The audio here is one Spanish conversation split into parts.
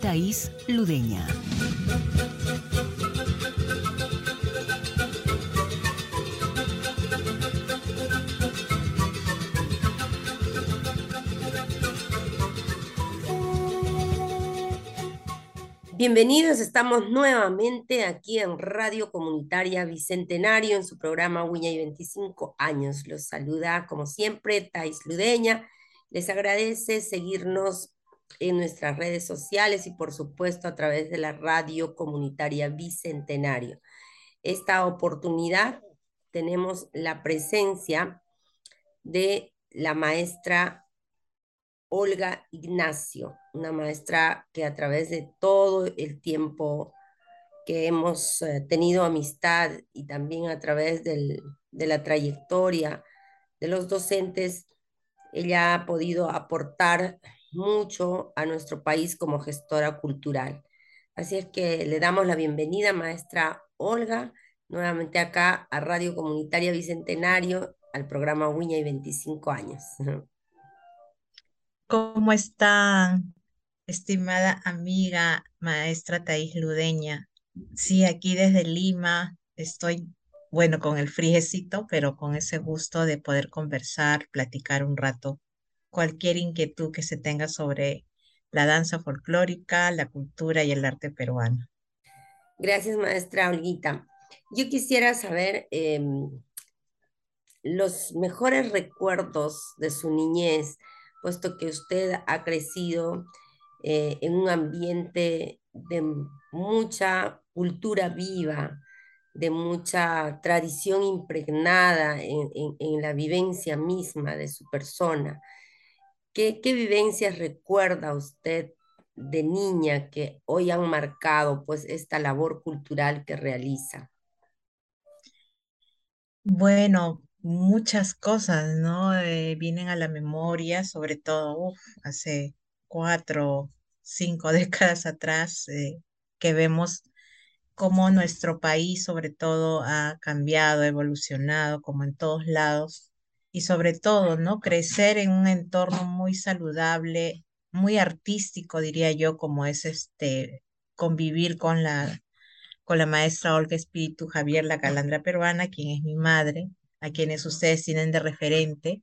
Thais Ludeña. Bienvenidos, estamos nuevamente aquí en Radio Comunitaria Bicentenario en su programa Wiña y 25 años. Los saluda como siempre Thais Ludeña. Les agradece seguirnos en nuestras redes sociales y por supuesto a través de la Radio Comunitaria Bicentenario. Esta oportunidad tenemos la presencia de la maestra Olga Ignacio, una maestra que a través de todo el tiempo que hemos eh, tenido amistad y también a través de la trayectoria de los docentes, ella ha podido aportar mucho a nuestro país como gestora cultural. Así es que le damos la bienvenida, maestra Olga, nuevamente acá a Radio Comunitaria Bicentenario, al programa Uña y 25 años. ¿Cómo están, estimada amiga maestra Thais Ludeña? Sí, aquí desde Lima estoy, bueno, con el frijecito, pero con ese gusto de poder conversar, platicar un rato, cualquier inquietud que se tenga sobre la danza folclórica, la cultura y el arte peruano. Gracias, maestra Olguita. Yo quisiera saber em, los mejores recuerdos de su niñez puesto que usted ha crecido eh, en un ambiente de mucha cultura viva, de mucha tradición impregnada en, la vivencia misma de su persona. ¿Qué, ¿Qué, vivencias recuerda usted de niña que hoy han marcado pues esta labor cultural que realiza? Bueno, muchas cosas, ¿no? Eh, vienen a la memoria, sobre todo hace cuatro, cinco décadas atrás, eh, que vemos cómo nuestro país, sobre todo, ha cambiado, evolucionado, como en todos lados, y sobre todo, ¿no? Crecer en un entorno muy saludable, muy artístico, diría yo, como es este convivir con la con la maestra Olga Espíritu Javier, la calandra peruana, quien es mi madre, a quienes ustedes tienen de referente.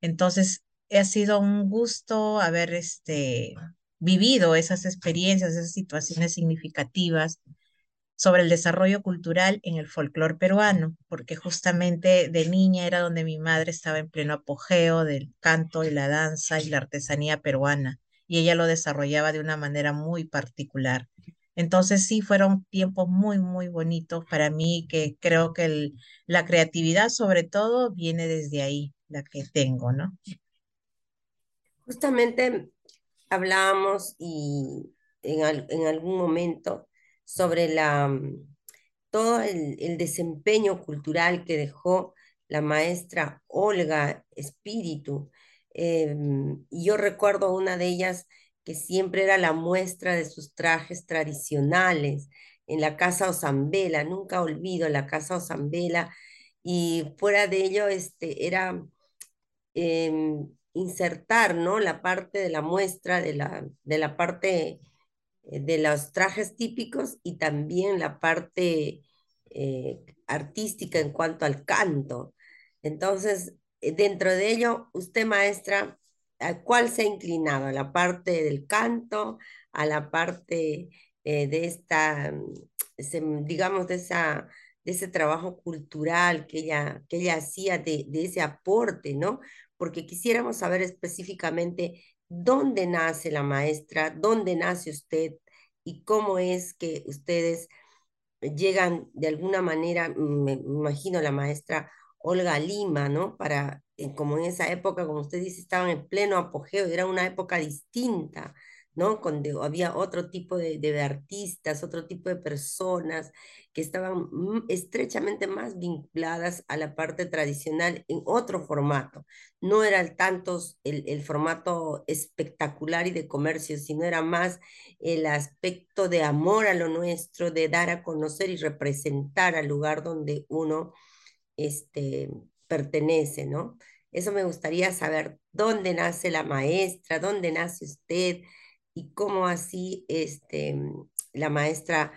Entonces, ha sido un gusto haber este, vivido esas experiencias, esas situaciones significativas sobre el desarrollo cultural en el folclore peruano, porque justamente de niña era donde mi madre estaba en pleno apogeo del canto y la danza y la artesanía peruana, y ella lo desarrollaba de una manera muy particular. Entonces sí, fueron tiempos muy, muy bonitos para mí, que creo que la creatividad sobre todo viene desde ahí, la que tengo, ¿no? Justamente hablábamos y en, algún momento sobre la, mm, todo el, desempeño cultural que dejó la maestra Olga Espíritu. Em, y yo recuerdo una de ellas que siempre era la muestra de sus trajes tradicionales en la casa Osambela, nunca olvido la casa Osambela, y fuera de ello este, era em, insertar ¿no? la parte de la muestra, de la, de la parte eh, de los trajes típicos y también la parte eh, artística en cuanto al canto. Entonces, eh, dentro de ello, usted maestra, ¿a cuál se ha inclinado? ¿A la parte del canto? ¿A la parte eh, de esta, mm, digamos, de, esa, de ese trabajo cultural que ella, que ella hacía, de, de ese aporte, ¿no? Porque quisiéramos saber específicamente dónde nace la maestra, dónde nace usted y cómo es que ustedes llegan de alguna manera, me imagino la maestra Olga Lima, ¿no? Para como en esa época, como usted dice, estaban en pleno apogeo, era una época distinta ¿no? Cuando había otro tipo de, de, artistas, otro tipo de personas que estaban estrechamente más vinculadas a la parte tradicional en otro formato. No era tanto el, el formato espectacular y de comercio, sino era más el aspecto de amor a lo nuestro, de dar a conocer y representar al lugar donde uno este, pertenece, ¿no? Eso me gustaría saber dónde nace la maestra, dónde nace usted, y cómo así este, la maestra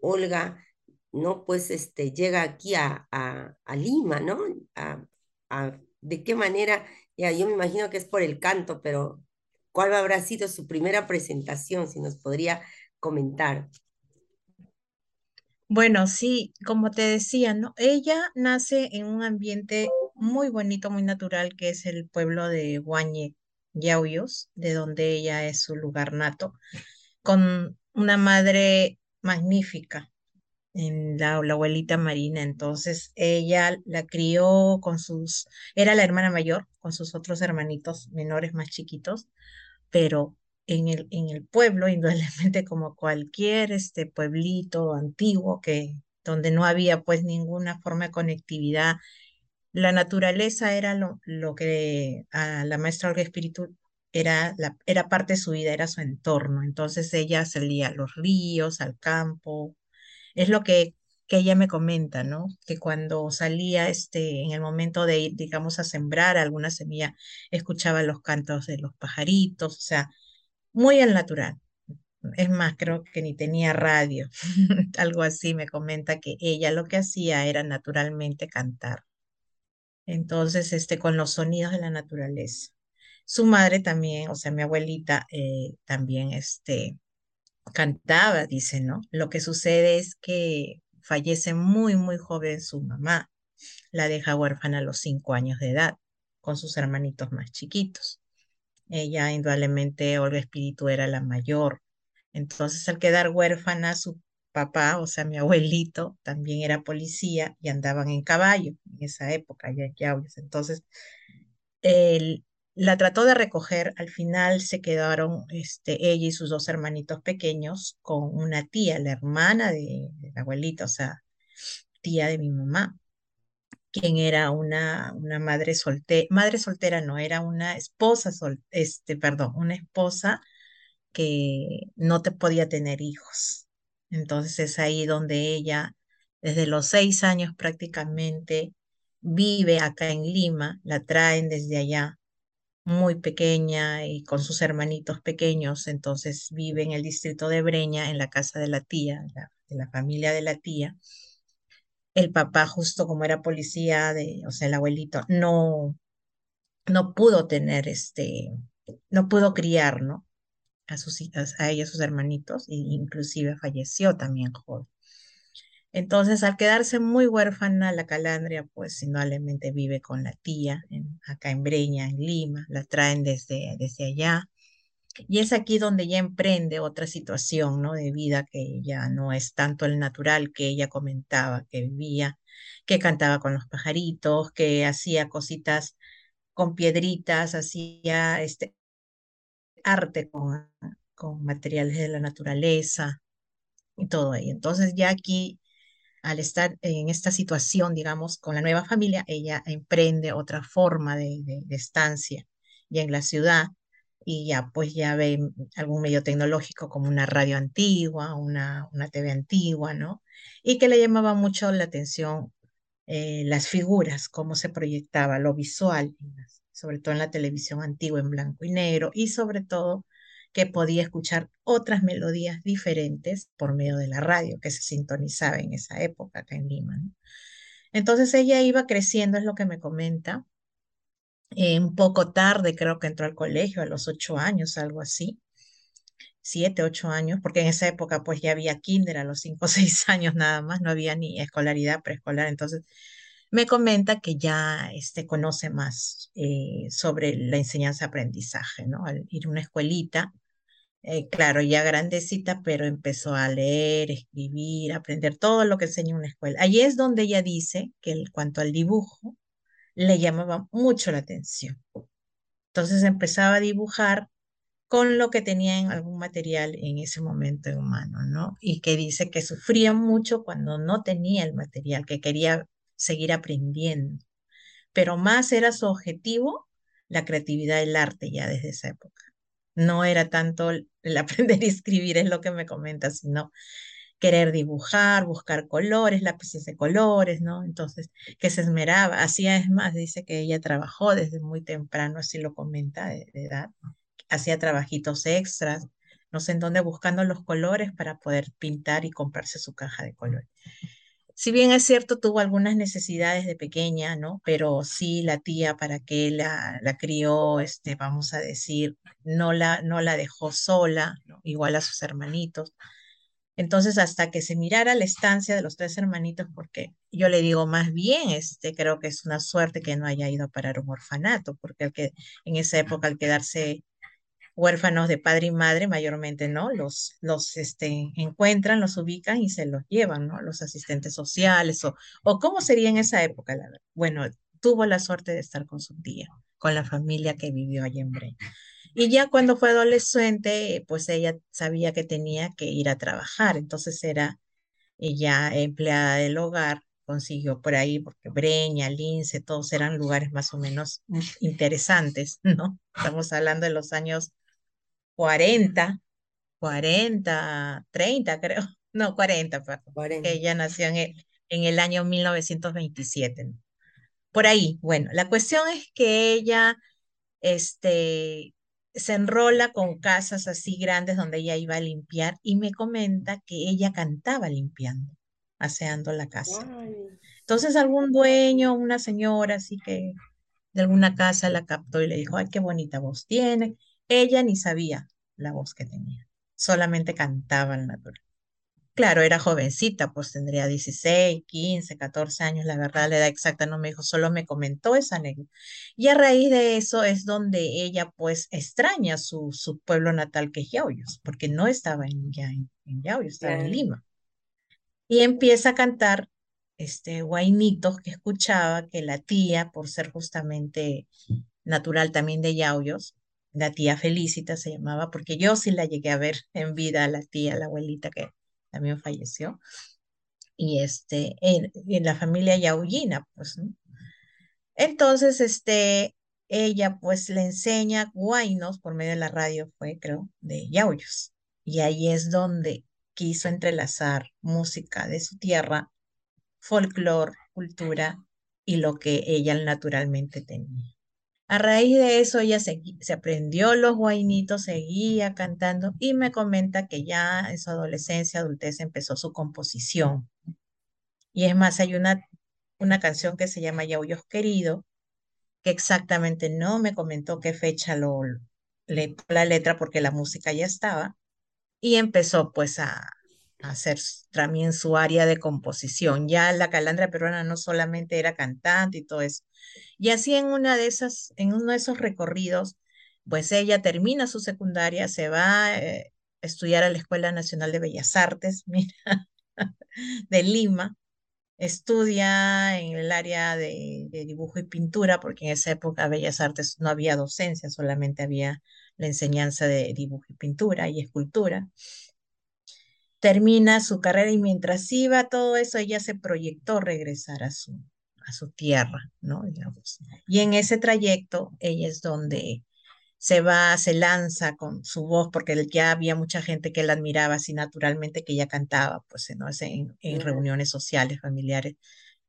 Olga, ¿no? Pues este, llega aquí a, a, Lima, ¿no? ¿De qué manera? Ya, yo me imagino que es por el canto, pero ¿cuál habrá sido su primera presentación? Si nos podría comentar. Bueno, sí, como te decía, ¿no? Ella nace en un ambiente muy bonito, muy natural, que es el pueblo de Guañe, Yauyos, de donde ella es su lugar nato, con una madre magnífica, en la, abuelita Marina. Entonces ella la crió con sus, era la hermana mayor, con sus otros hermanitos menores más chiquitos, pero en el, en el pueblo, indudablemente como cualquier este pueblito antiguo que donde no había pues ninguna forma de conectividad la naturaleza era lo, lo que a la maestra Olga Espíritu era, la, era parte de su vida, era su entorno. Entonces ella salía a los ríos, al campo. Es lo que, que ella me comenta, ¿no? Que cuando salía este, en el momento de ir, digamos, a sembrar alguna semilla, escuchaba los cantos de los pajaritos, o sea, muy al natural. Es más, creo que ni tenía radio, algo así me comenta que ella lo que hacía era naturalmente cantar. Entonces, este, con los sonidos de la naturaleza. Su madre también, o sea, mi abuelita eh, también, este, cantaba, dice, ¿no? Lo que sucede es que fallece muy, muy joven su mamá. La deja huérfana a los cinco años de edad, con sus hermanitos más chiquitos. Ella, indudablemente, Olga Espíritu era la mayor. Entonces, al quedar huérfana, su papá, o sea, mi abuelito, también era policía y andaban en caballo en esa época, ya en Entonces, él la trató de recoger, al final se quedaron este, ella y sus dos hermanitos pequeños con una tía, la hermana de, la abuelita, o sea, tía de mi mamá, quien era una, una madre soltera, madre soltera no, era una esposa, sol, este, perdón, una esposa que no te podía tener hijos. Entonces es ahí donde ella, desde los seis años prácticamente, vive acá en Lima, la traen desde allá muy pequeña y con sus hermanitos pequeños, entonces vive en el distrito de Breña, en la casa de la tía, de la familia de la tía. El papá, justo como era policía, de, o sea, el abuelito, no, no pudo tener este, no pudo criar, ¿no? A, sus, a ella, a sus hermanitos, e inclusive falleció también joven. Entonces, al quedarse muy huérfana, la calandria, pues indudablemente vive con la tía, acá en Breña, en Lima, la traen desde, desde allá. Y es aquí donde ya emprende otra situación, ¿no? De vida que ya no es tanto el natural que ella comentaba, que vivía, que cantaba con los pajaritos, que hacía cositas con piedritas, hacía este, arte con, con materiales de la naturaleza y todo ahí. Entonces ya aquí, al estar en esta situación, digamos, con la nueva familia, ella emprende otra forma de, de, estancia ya en la ciudad y ya pues ya ve algún medio tecnológico como una radio antigua, una, una TV antigua, ¿no? Y que le llamaba mucho la atención eh, las figuras, cómo se proyectaba, lo visual, sobre todo en la televisión antigua en blanco y negro y sobre todo que podía escuchar otras melodías diferentes por medio de la radio que se sintonizaba en esa época acá en Lima. Entonces ella iba creciendo, es lo que me comenta. Eh, un poco tarde creo que entró al colegio, a los ocho años, algo así. Siete, ocho años, porque en esa época pues ya había kinder a los cinco o seis años nada más, no había ni escolaridad preescolar. Entonces me comenta que ya este, conoce más eh, sobre la enseñanza-aprendizaje, ¿no? Al ir a una escuelita eh, claro, ya grandecita, pero empezó a leer, escribir, aprender todo lo que enseña una escuela. Allí es donde ella dice que en cuanto al dibujo, le llamaba mucho la atención. Entonces empezaba a dibujar con lo que tenía en algún material en ese momento en mano, ¿no? Y que dice que sufría mucho cuando no tenía el material, que quería seguir aprendiendo, pero más era su objetivo la creatividad del arte ya desde esa época. No era tanto el aprender a escribir, es lo que me comenta, sino querer dibujar, buscar colores, lápices de colores, ¿no? Entonces, que se esmeraba, hacía, es más, dice que ella trabajó desde muy temprano, así lo comenta de, edad, hacía trabajitos extras, no sé en dónde, buscando los colores para poder pintar y comprarse su caja de colores. Si bien es cierto, tuvo algunas necesidades de pequeña, ¿no? Pero sí la tía para que la, la crió, este, vamos a decir, no la, no la dejó sola, igual a sus hermanitos. Entonces, hasta que se mirara la estancia de los tres hermanitos, porque yo le digo más bien, este, creo que es una suerte que no haya ido a parar un orfanato, porque el que, en esa época al quedarse huérfanos de padre y madre, mayormente, ¿no? Los, los este, encuentran, los ubican y se los llevan, ¿no? Los asistentes sociales, o, o cómo sería en esa época, la. Bueno, tuvo la suerte de estar con su tía, con la familia que vivió allí en Breña. Y ya cuando fue adolescente, pues ella sabía que tenía que ir a trabajar, entonces era ella empleada del hogar, consiguió por ahí, porque Breña, Lince, todos eran lugares más o menos interesantes, ¿no? Estamos hablando de los años 40, 40, 30 creo, no, 40, perdón, ella nació en el, en el año 1927. ¿no? Por ahí, bueno, la cuestión es que ella, este, se enrola con casas así grandes donde ella iba a limpiar y me comenta que ella cantaba limpiando, aseando la casa. Entonces algún dueño, una señora así que de alguna casa la captó y le dijo, ay, qué bonita voz tiene. Ella ni sabía la voz que tenía, solamente cantaba al natural. Claro, era jovencita, pues tendría 16, 15, 14 años, la verdad, la edad exacta no me dijo, solo me comentó esa anécdota. Y a raíz de eso es donde ella pues extraña su, su pueblo natal que es Yauyos, porque no estaba en, ya en, Yauyos, estaba en Lima. Y empieza a cantar este guainitos que escuchaba que la tía, por ser justamente natural también de Yauyos, la tía Felicita se llamaba, porque yo sí la llegué a ver en vida, la tía, la abuelita que también falleció, y este, en, la familia Yaullina, pues, ¿no? Entonces, este, ella pues le enseña guainos por medio de la radio, fue creo, de Yauyos. Y ahí es donde quiso entrelazar música de su tierra, folclore, cultura y lo que ella naturalmente tenía. A raíz de eso ella se, aprendió los guainitos, seguía cantando y me comenta que ya en su adolescencia, adultez empezó su composición. Y es más, hay una, una canción que se llama Yauyos Querido, que exactamente no me comentó qué fecha lo, le la letra porque la música ya estaba y empezó pues a, hacer también su área de composición. Ya la calandra peruana no solamente era cantante y todo eso. Y así en una de esas, en uno de esos recorridos, pues ella termina su secundaria, se va eh, a estudiar a la Escuela Nacional de Bellas Artes, mira, de Lima. Estudia en el área de, de dibujo y pintura, porque en esa época Bellas Artes no había docencia, solamente había la enseñanza de dibujo y pintura y escultura termina su carrera y mientras iba todo eso, ella se proyectó regresar a su, a su tierra, ¿no? Y en ese trayecto, ella es donde se va, se lanza con su voz, porque ya había mucha gente que la admiraba así naturalmente, que ella cantaba, pues ¿no? en, en reuniones sociales, familiares,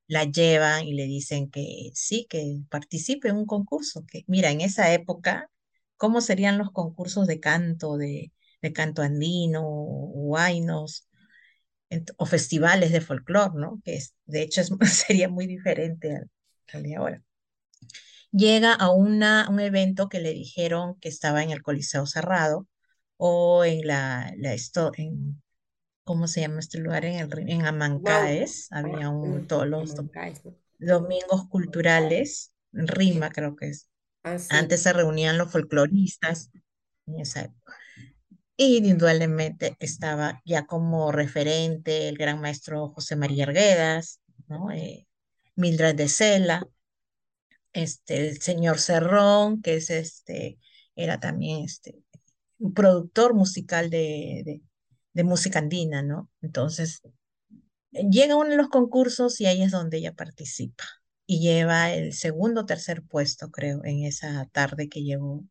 la llevan y le dicen que sí, que participe en un concurso, que mira, en esa época, ¿cómo serían los concursos de canto, de, de canto andino, huaynos, o festivales de folclore, ¿no? Que es, de hecho es, sería muy diferente al, de ahora. Llega a una, un evento que le dijeron que estaba en el Coliseo Cerrado o en la, la esto, en, ¿cómo se llama este lugar? En, el, en Amancaes, había un, todos los domingos culturales, Rima creo que es. Ah, Antes se reunían los folcloristas en esa época. Y indudablemente estaba ya como referente el gran maestro José María Arguedas, ¿no? Eh, Mildred de Sela, este, el señor Cerrón, que es este, era también este, productor musical de, de, música andina, ¿no? Entonces, llega uno de los concursos y ahí es donde ella participa y lleva el segundo o tercer puesto, creo, en esa tarde que llevó.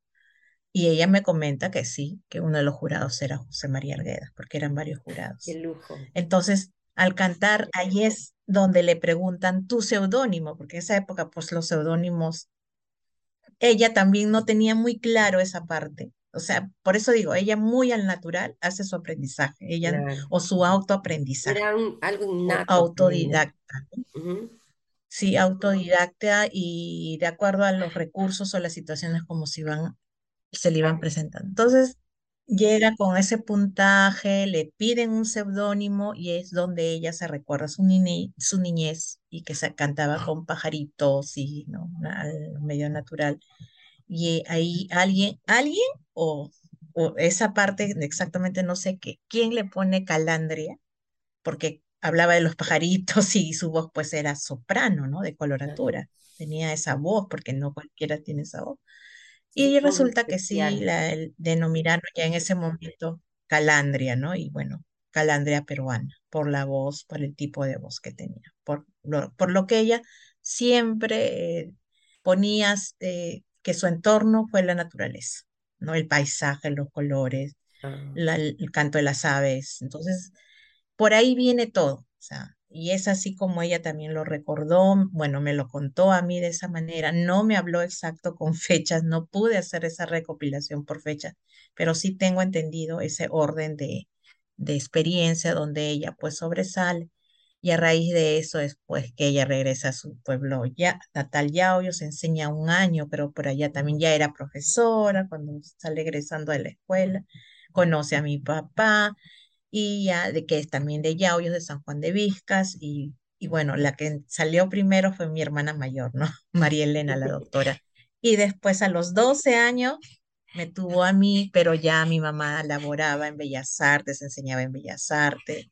Y ella me comenta que sí, que uno de los jurados era José María Arguedas, porque eran varios jurados. Qué lujo. Entonces, al cantar, ahí es donde le preguntan tu seudónimo, porque en esa época, pues los seudónimos, ella también no tenía muy claro esa parte. O sea, por eso digo, ella muy al natural hace su aprendizaje, ella o su autoaprendizaje. Era algo innato. Autodidacta. Sí, autodidacta y de acuerdo a los recursos o las situaciones como se, iban, se le iban presentando. Entonces, llega con ese puntaje, le piden un seudónimo y es donde ella se recuerda su, su niñez y que se cantaba con pajaritos y ¿no? al medio natural. Y ahí alguien, alguien o, o esa parte exactamente no sé qué, quién le pone calandria, porque hablaba de los pajaritos y su voz pues era soprano, ¿no? De coloratura. Tenía esa voz, porque no cualquiera tiene esa voz. Y resulta que sí, la denominaron ya en ese momento Calandria, ¿no? Y bueno, Calandria peruana, por la voz, por el tipo de voz que tenía, por lo, por lo que ella siempre eh, ponía eh, que su entorno fue la naturaleza, ¿no? El paisaje, los colores, ah. el canto de las aves. Entonces, por ahí viene todo, o sea, y es así como ella también lo recordó, bueno, me lo contó a mí de esa manera, no me habló exacto con fechas, no pude hacer esa recopilación por fecha, pero sí tengo entendido ese orden de, de experiencia donde ella pues sobresale y a raíz de eso después que ella regresa a su pueblo ya, natal Yaoyo, se enseña un año, pero por allá también ya era profesora cuando sale egresando de la escuela, conoce a mi papá, y ya de que es también de Yauyos, de San Juan de Vizcas, y, y bueno, la que salió primero fue mi hermana mayor, ¿no? María Elena, la doctora. Y después a los 12 años me tuvo a mí, pero ya mi mamá laboraba en Bellas Artes, enseñaba en Bellas Artes,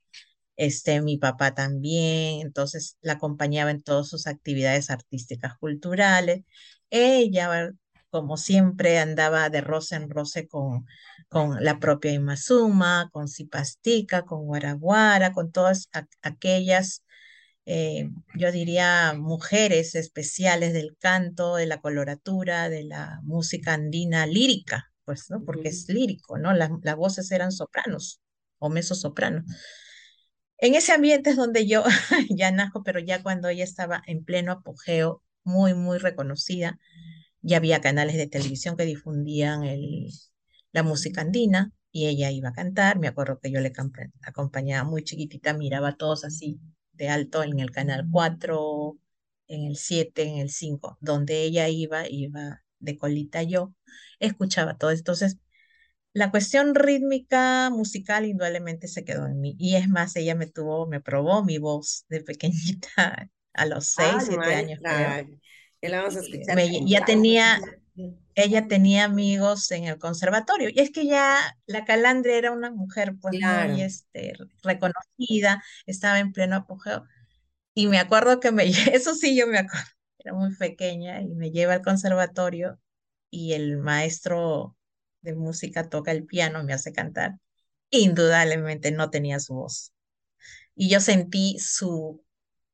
este, mi papá también, entonces la acompañaba en todas sus actividades artísticas culturales. Ella como siempre andaba de roce en roce con, con la propia Imazuma, con Zipastica, con Guaraguara, con todas aquellas, eh, yo diría, mujeres especiales del canto, de la coloratura, de la música andina lírica, pues, ¿no? Porque es lírico, ¿no? Las, las voces eran sopranos o sopranos. En ese ambiente es donde yo ya najo, pero ya cuando ella estaba en pleno apogeo, muy, muy reconocida, ya había canales de televisión que difundían el, la música andina y ella iba a cantar. Me acuerdo que yo le acompañaba muy chiquitita, miraba a todos así de alto en el canal 4, en el 7, en el 5, donde ella iba, iba de colita yo, escuchaba todo. Entonces, la cuestión rítmica, musical, indudablemente se quedó en mí. Y es más, ella me tuvo, me probó mi voz de pequeñita a los 6, 7 años. Creo vamos a escuchar. ya tenía, ella tenía amigos en el conservatorio. Y es que ya la Calandria era una mujer pues muy este, reconocida, estaba en pleno apogeo. Y me acuerdo que me, eso sí yo me acuerdo, era muy pequeña y me lleva al conservatorio y el maestro de música toca el piano, me hace cantar. Indudablemente no tenía su voz. Y yo sentí su,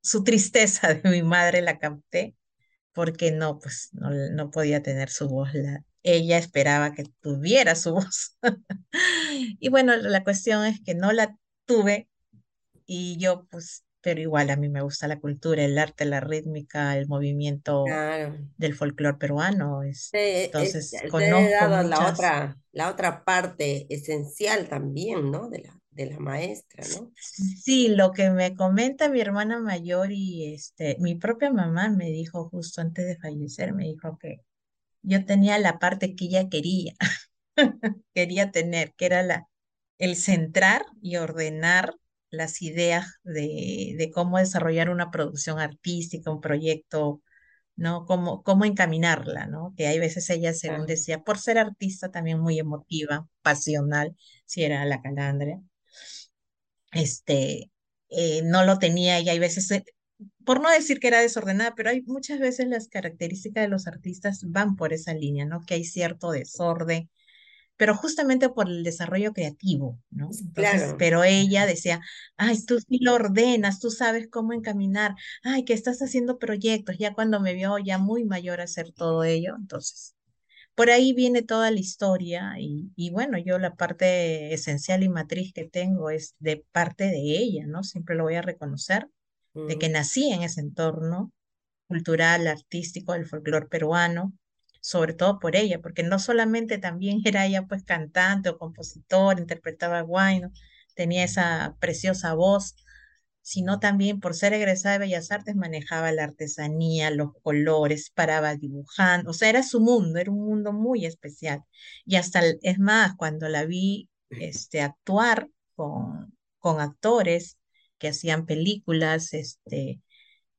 su tristeza de mi madre, la capté porque no, pues no, no podía tener su voz. La, ella esperaba que tuviera su voz. y bueno, la cuestión es que no la tuve y yo pues, pero igual a mí me gusta la cultura, el arte, la rítmica, el movimiento del folclore peruano. Es, entonces, conozco la, otra, la otra parte esencial también, ¿no? De la, de la maestra, ¿no? Sí, lo que me comenta mi hermana mayor y este, mi propia mamá me dijo justo antes de fallecer, me dijo que yo tenía la parte que ella quería, quería tener, que era la, el centrar y ordenar las ideas de, de cómo desarrollar una producción artística, un proyecto, ¿no? Cómo, cómo encaminarla, ¿no? Que hay veces ella, según decía, por ser artista también muy emotiva, pasional, si era la calandria, este, eh, no lo tenía y hay veces, eh, por no decir que era desordenada, pero hay muchas veces las características de los artistas van por esa línea, ¿no? Que hay cierto desorden, pero justamente por el desarrollo creativo, ¿no? Entonces, pero ella decía, ay, tú sí lo ordenas, tú sabes cómo encaminar, ay, que estás haciendo proyectos, ya cuando me vio ya muy mayor a hacer todo ello, entonces, por ahí viene toda la historia y, y bueno, yo la parte esencial y matriz que tengo es de parte de ella, ¿no? Siempre lo voy a reconocer, de que nací en ese entorno cultural, artístico, del folclore peruano, sobre todo por ella, porque no solamente también era ella pues cantante o compositor, interpretaba guayno, tenía esa preciosa voz, sino también por ser egresada de Bellas Artes manejaba la artesanía, los colores, paraba dibujando, o sea, era su mundo, era un mundo muy especial. Y hasta, es más, cuando la vi este, actuar con, con actores que hacían películas, este,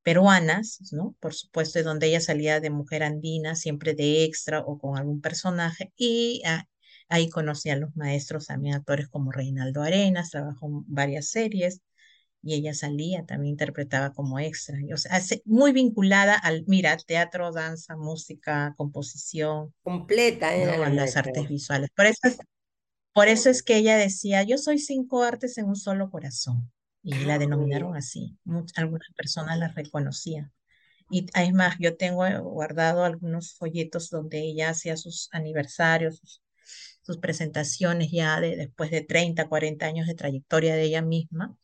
peruanas, ¿no? Por supuesto, donde ella salía de mujer andina, siempre de extra o con algún personaje, y ah, ahí conocí a los maestros, también actores como Reinaldo Arenas, trabajó en varias series, y ella salía, también interpretaba como extra, o sea, muy vinculada al, mira, teatro, danza, música, composición. Completa, ¿no? las artes visuales. Por eso, es, por eso es que ella decía, yo soy cinco artes en un solo corazón y la denominaron así. algunas personas la reconocían. Y es más, yo tengo eh, guardado algunos folletos donde ella hacía sus aniversarios, sus, presentaciones ya de, después de 30, 40 años de trayectoria de ella misma.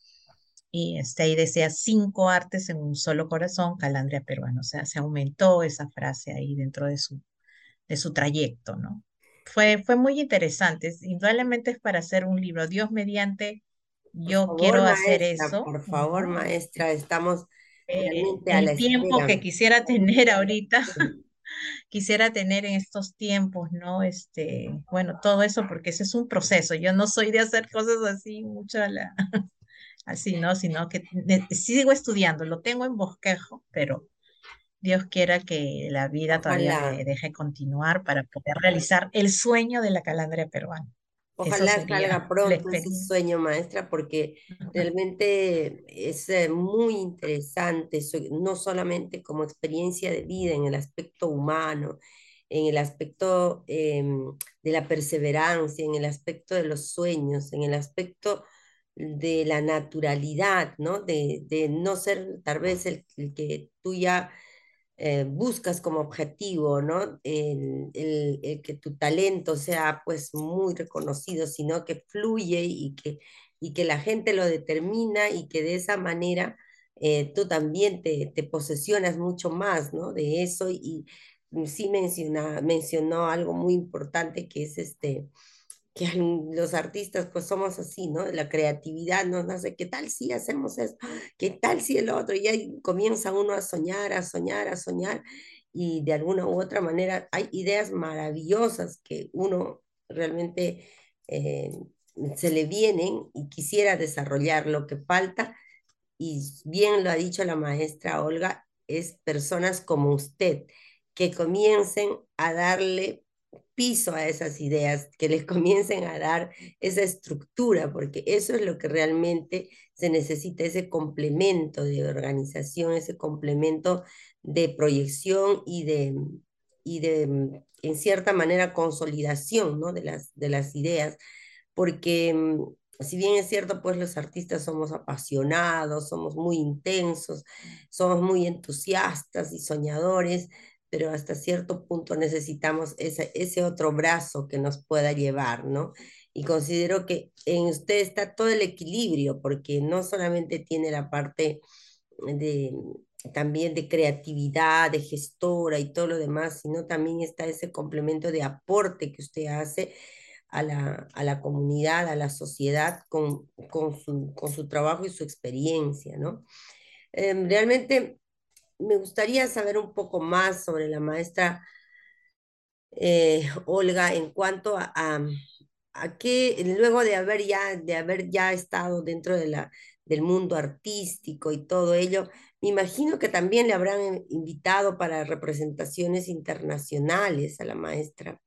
Y este, ahí decía cinco artes en un solo corazón, Calandria peruana. O sea, se aumentó esa frase ahí dentro de su, de su trayecto, ¿no? Fue, fue muy interesante. Indudablemente es para hacer un libro. Dios mediante yo quiero hacer eso. Por favor, maestra, estamos eh, realmente a la tiempo que quisiera tener ahorita. quisiera tener en estos tiempos, ¿no? Este, bueno, todo eso porque ese es un proceso. Yo no soy de hacer cosas así mucho la, así, ¿no? Sino que sigo estudiando, lo tengo en bosquejo, pero Dios quiera que la vida todavía me deje continuar para poder realizar el sueño de la calandria peruana. Ojalá salga pronto ese sueño, maestra, porque realmente es eh, muy interesante, no solamente como experiencia de vida en el aspecto humano, en el aspecto em, de la perseverancia, en el aspecto de los sueños, en el aspecto de la naturalidad, ¿no? De, no ser tal vez el que tú ya eh, buscas como objetivo, ¿no? El, el, que tu talento sea pues muy reconocido, sino que fluye y que, y que la gente lo determina y que de esa manera eh, tú también te, te, posesionas mucho más, ¿no? De eso y, y sí menciona, mencionó algo muy importante que es este que los artistas pues somos así, ¿no? La creatividad nos hace, ¿qué tal si hacemos esto? ¿Qué tal si el otro? Y ahí comienza uno a soñar, a soñar, a soñar, y de alguna u otra manera hay ideas maravillosas que uno realmente eh, se le vienen y quisiera desarrollar. Lo que falta, y bien lo ha dicho la maestra Olga, es personas como usted que comiencen a darle piso a esas ideas, que les comiencen a dar esa estructura, porque eso es lo que realmente se necesita, ese complemento de organización, ese complemento de proyección y de, y de en cierta manera, consolidación ¿no? de, las, de las ideas, porque mm, si bien es cierto, pues los artistas somos apasionados, somos muy intensos, somos muy entusiastas y soñadores, pero hasta cierto punto necesitamos ese, ese otro brazo que nos pueda llevar, ¿no? Y considero que en usted está todo el equilibrio, porque no solamente tiene la parte de, también de creatividad, de gestora y todo lo demás, sino también está ese complemento de aporte que usted hace a la, a la comunidad, a la sociedad con, con, su, con su trabajo y su experiencia, ¿no? Em, realmente me gustaría saber un poco más sobre la maestra eh, Olga en cuanto a, a, que luego de haber ya, de haber ya estado dentro de la, del mundo artístico y todo ello, me imagino que también le habrán invitado para representaciones internacionales a la maestra.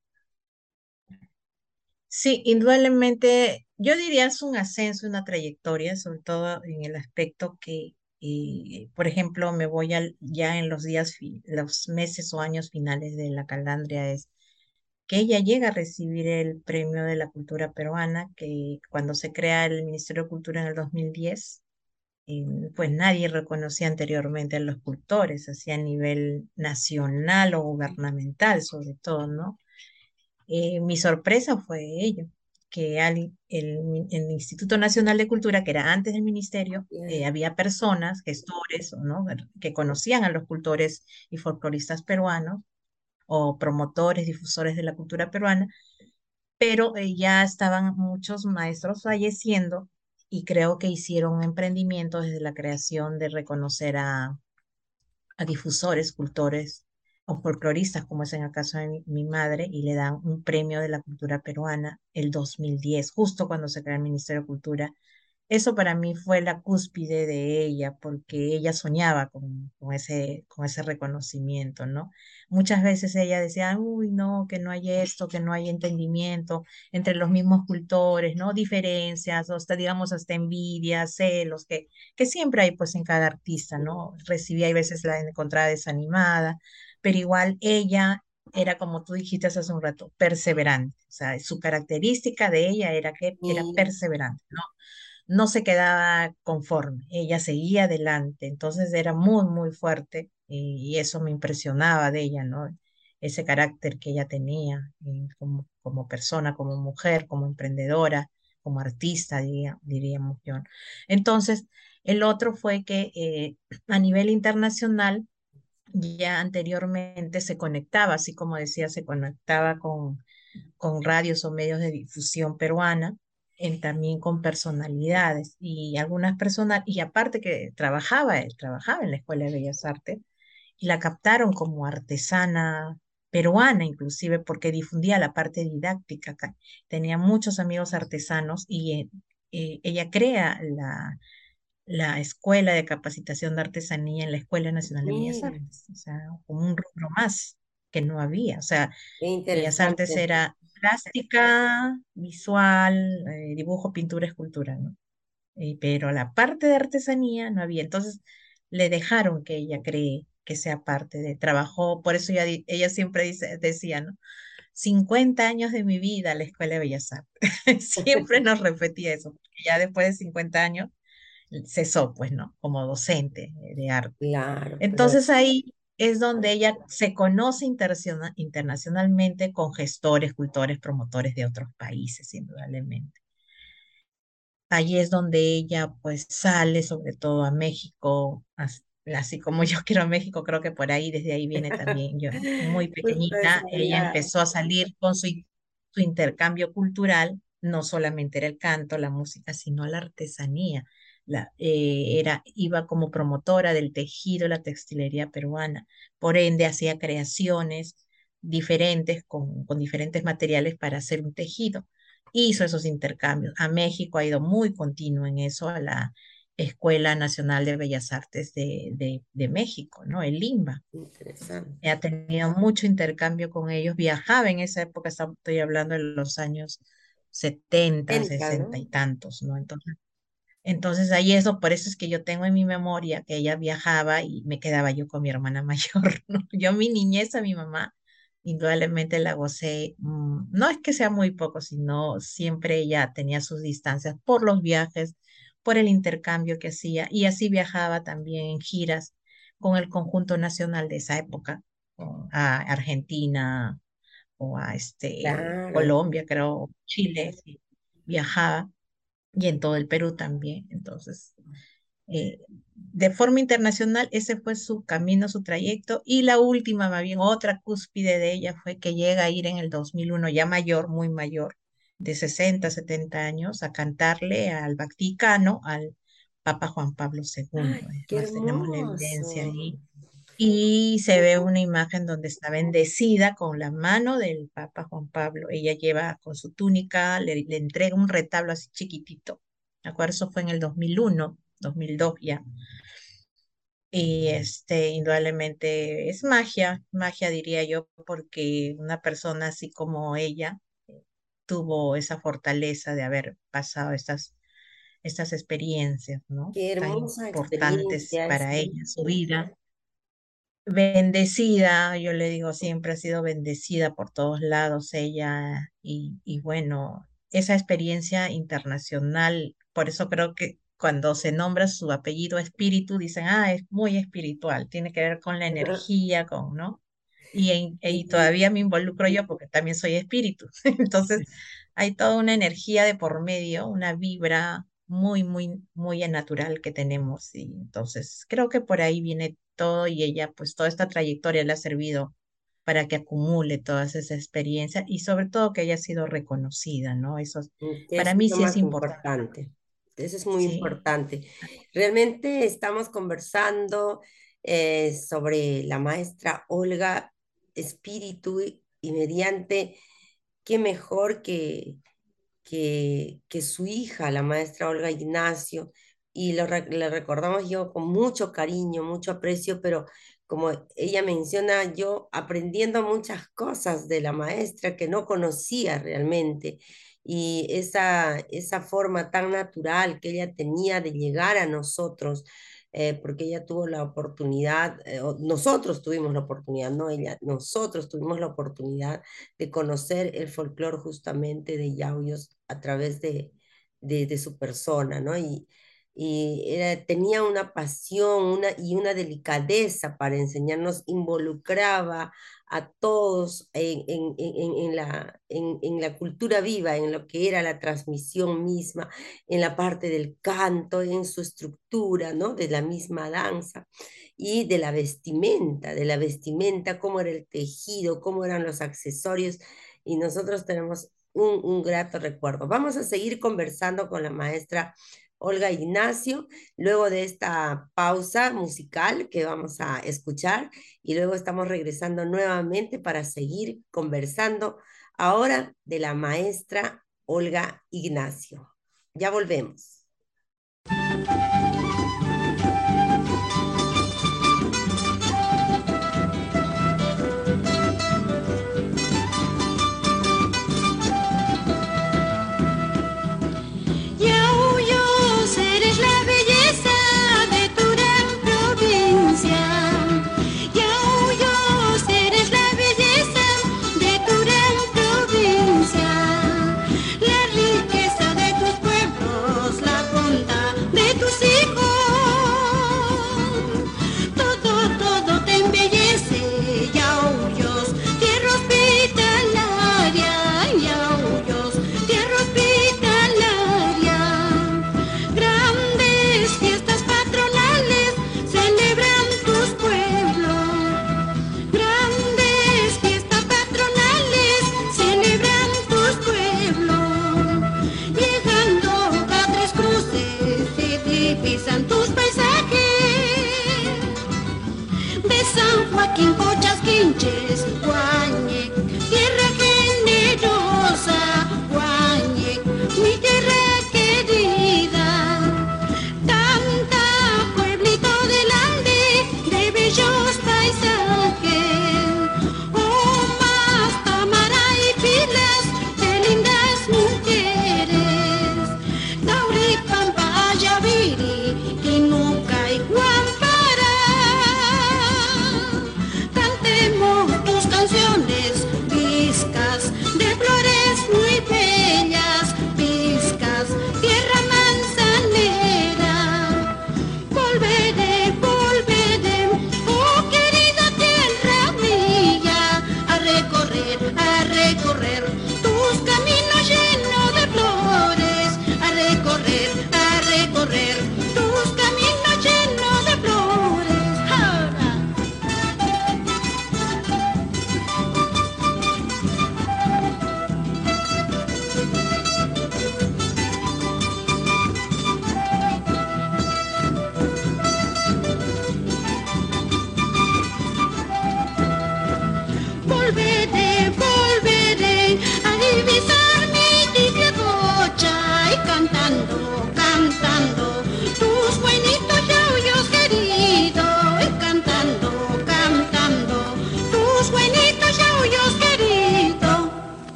Sí, indudablemente, yo diría es un ascenso, una trayectoria, sobre todo en el aspecto que por ejemplo, me voy ya en los días, los meses o años finales de la calandria, es que ella llega a recibir el premio de la cultura peruana, que cuando se crea el Ministerio de Cultura en el 2010, eh, pues nadie reconocía anteriormente a los cultores, así a nivel nacional o gubernamental sobre todo, ¿no? Eh, mi sorpresa fue ello, que al, el, el, Instituto Nacional de Cultura, que era antes del ministerio, eh, había personas, gestores, ¿no? que conocían a los cultores y folcloristas peruanos, o promotores, difusores de la cultura peruana, pero eh, ya estaban muchos maestros falleciendo y creo que hicieron un emprendimiento desde la creación de reconocer a, a difusores, cultores o folcloristas, como es en el caso de mi, madre, y le dan un premio de la cultura peruana el 2010, justo cuando se crea el Ministerio de Cultura eso para mí fue la cúspide de ella, porque ella soñaba con, con, ese, con ese reconocimiento, ¿no? Muchas veces ella decía, uy, no, que no hay esto, que no hay entendimiento entre los mismos cultores, ¿no? Diferencias, hasta, digamos, hasta envidia, celos, que, que siempre hay pues en cada artista, ¿no? Recibía a veces la encontrada desanimada, pero igual ella era como tú dijiste hace un rato, perseverante. O sea, su característica de ella era que era perseverante, ¿no? no se quedaba conforme, ella seguía adelante, entonces era muy, muy fuerte y, eso me impresionaba de ella, ¿no? Ese carácter que ella tenía como, como persona, como mujer, como emprendedora, como artista, diría, diríamos yo. Entonces, el otro fue que eh, a nivel internacional, ya anteriormente se conectaba, así como decía, se conectaba con, con radios o medios de difusión peruana, también con personalidades y algunas personas, y aparte que trabajaba, él trabajaba en la Escuela de Bellas Artes, y la captaron como artesana peruana inclusive porque difundía la parte didáctica. Tenía muchos amigos artesanos y eh, eh, ella crea la, la Escuela de Capacitación de Artesanía en la Escuela Nacional de Bellas Artes, o sea, como un rubro más que no había. O sea, Bellas Artes era plástica, visual, eh, dibujo, pintura, escultura, ¿no? Eh, pero la parte de artesanía no había. Entonces le dejaron que ella cree que sea parte de, trabajó, por eso ella, ella siempre dice, decía, ¿no? 50 años de mi vida a la Escuela de Bellas Artes. siempre nos repetía eso, porque ya después de 50 años cesó, pues, ¿no? Como docente de arte. Claro. Entonces ahí es donde ella se conoce internacionalmente con gestores, cultores, promotores de otros países, indudablemente. Allí es donde ella pues sale sobre todo a México, así como yo quiero a México, creo que por ahí, desde ahí viene también yo, muy pequeñita, ella empezó a salir con su, su intercambio cultural, no solamente era el canto, la música, sino la artesanía la, eh, era, iba como promotora del tejido, la textilería peruana. Por ende, hacía creaciones diferentes con, con diferentes materiales para hacer un tejido. Hizo esos intercambios. A México ha ido muy continuo en eso, a la Escuela Nacional de Bellas Artes de, de, de México, ¿no? El LIMBA. Interesante. Ha tenido mucho intercambio con ellos. Viajaba en esa época, estoy hablando de los años 70, 60 y tantos, ¿no? Entonces, entonces ahí eso, por eso es que yo tengo en mi memoria que ella viajaba y me quedaba yo con mi hermana mayor, ¿no? Yo mi niñez a mi mamá, indudablemente la gocé, mm, no es que sea muy poco, sino siempre ella tenía sus distancias por los viajes, por el intercambio que hacía y así viajaba también en giras con el conjunto nacional de esa época, a Argentina o a este, Colombia, creo, Chile, viajaba y en todo el Perú también. Entonces, eh, de forma internacional, ese fue su camino, su trayecto. Y la última, más bien, otra cúspide de ella fue que llega a ir en el 2001, ya mayor, muy mayor, de 60, 70 años, a cantarle al Vaticano, al Papa Juan Pablo II. tenemos la evidencia ahí y se ve una imagen donde está bendecida con la mano del Papa Juan Pablo. Ella lleva con su túnica, le, entrega un retablo así chiquitito. ¿De acuerdo? Eso fue en el 2001, 2002 ya. Y este, indudablemente es magia, magia diría yo, porque una persona así como ella eh, tuvo esa fortaleza de haber pasado estas, estas experiencias, ¿no? Qué Tan importantes para ella, su vida bendecida, yo le digo, siempre ha sido bendecida por todos lados ella y, y bueno, esa experiencia internacional, por eso creo que cuando se nombra su apellido espíritu, dicen, ah, es muy espiritual, tiene que ver con la energía, con, ¿no? Y, y todavía me involucro yo porque también soy espíritu. Entonces, hay toda una energía de por medio, una vibra muy, muy, muy natural que tenemos. Y entonces, creo que por ahí viene todo y ella, pues toda esta trayectoria le ha servido para que acumule todas esa experiencia y sobre todo que haya sido reconocida, ¿no? Eso es- Mm, que para es mí sí es importante. importante. Eso es muy Sí, importante. Realmente estamos conversando eh, sobre la maestra Olga Espíritu y mediante, qué mejor que, que, que su hija, la maestra Olga Ignacio, y lo, le recordamos yo con mucho cariño, mucho aprecio, pero como ella menciona, yo aprendiendo muchas cosas de la maestra que no conocía realmente, y esa, esa forma tan natural que ella tenía de llegar a nosotros. Eh, porque ella tuvo la oportunidad, eh, nosotros tuvimos la oportunidad, no ella, nosotros tuvimos la oportunidad de conocer el folclore justamente de Yauyos a través de, de, su persona, ¿no? Y, y tenía una pasión una, y una delicadeza para enseñarnos, involucraba a todos en, en, en, la, en, la cultura viva, en lo que era la transmisión misma, en la parte del canto, en su estructura, ¿no? De la misma danza y de la vestimenta, de la vestimenta, cómo era el tejido, cómo eran los accesorios, y nosotros tenemos un, un grato recuerdo. Vamos a seguir conversando con la maestra Olga Ignacio, luego de esta pausa musical que vamos a escuchar, y luego estamos regresando nuevamente para seguir conversando ahora de la maestra Olga Ignacio. Ya volvemos.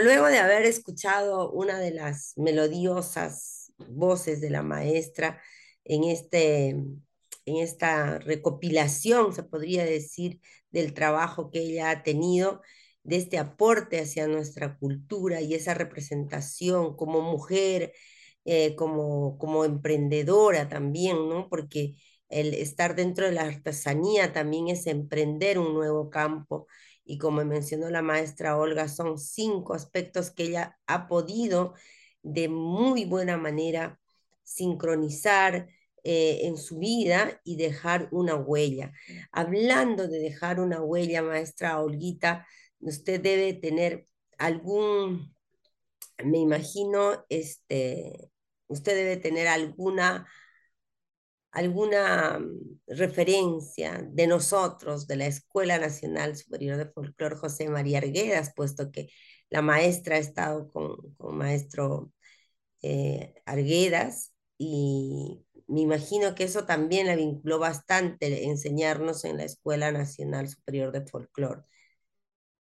Luego de haber escuchado una de las melodiosas voces de la maestra, en, este, en esta recopilación, se podría decir, del trabajo que ella ha tenido, de este aporte hacia nuestra cultura y esa representación como mujer, eh, como, como emprendedora también, ¿no? Porque el estar dentro de la artesanía también es emprender un nuevo campo. Y como mencionó la maestra Olga, son cinco aspectos que ella ha podido de muy buena manera sincronizar eh, en su vida y dejar una huella. Hablando de dejar una huella, maestra Olguita, usted debe tener algún, me imagino, este, usted debe tener alguna alguna mm, referencia de nosotros, de la Escuela Nacional Superior de Folclore José María Arguedas, puesto que la maestra ha estado con, con maestro eh, Arguedas y me imagino que eso también la vinculó bastante enseñarnos en la Escuela Nacional Superior de Folclore.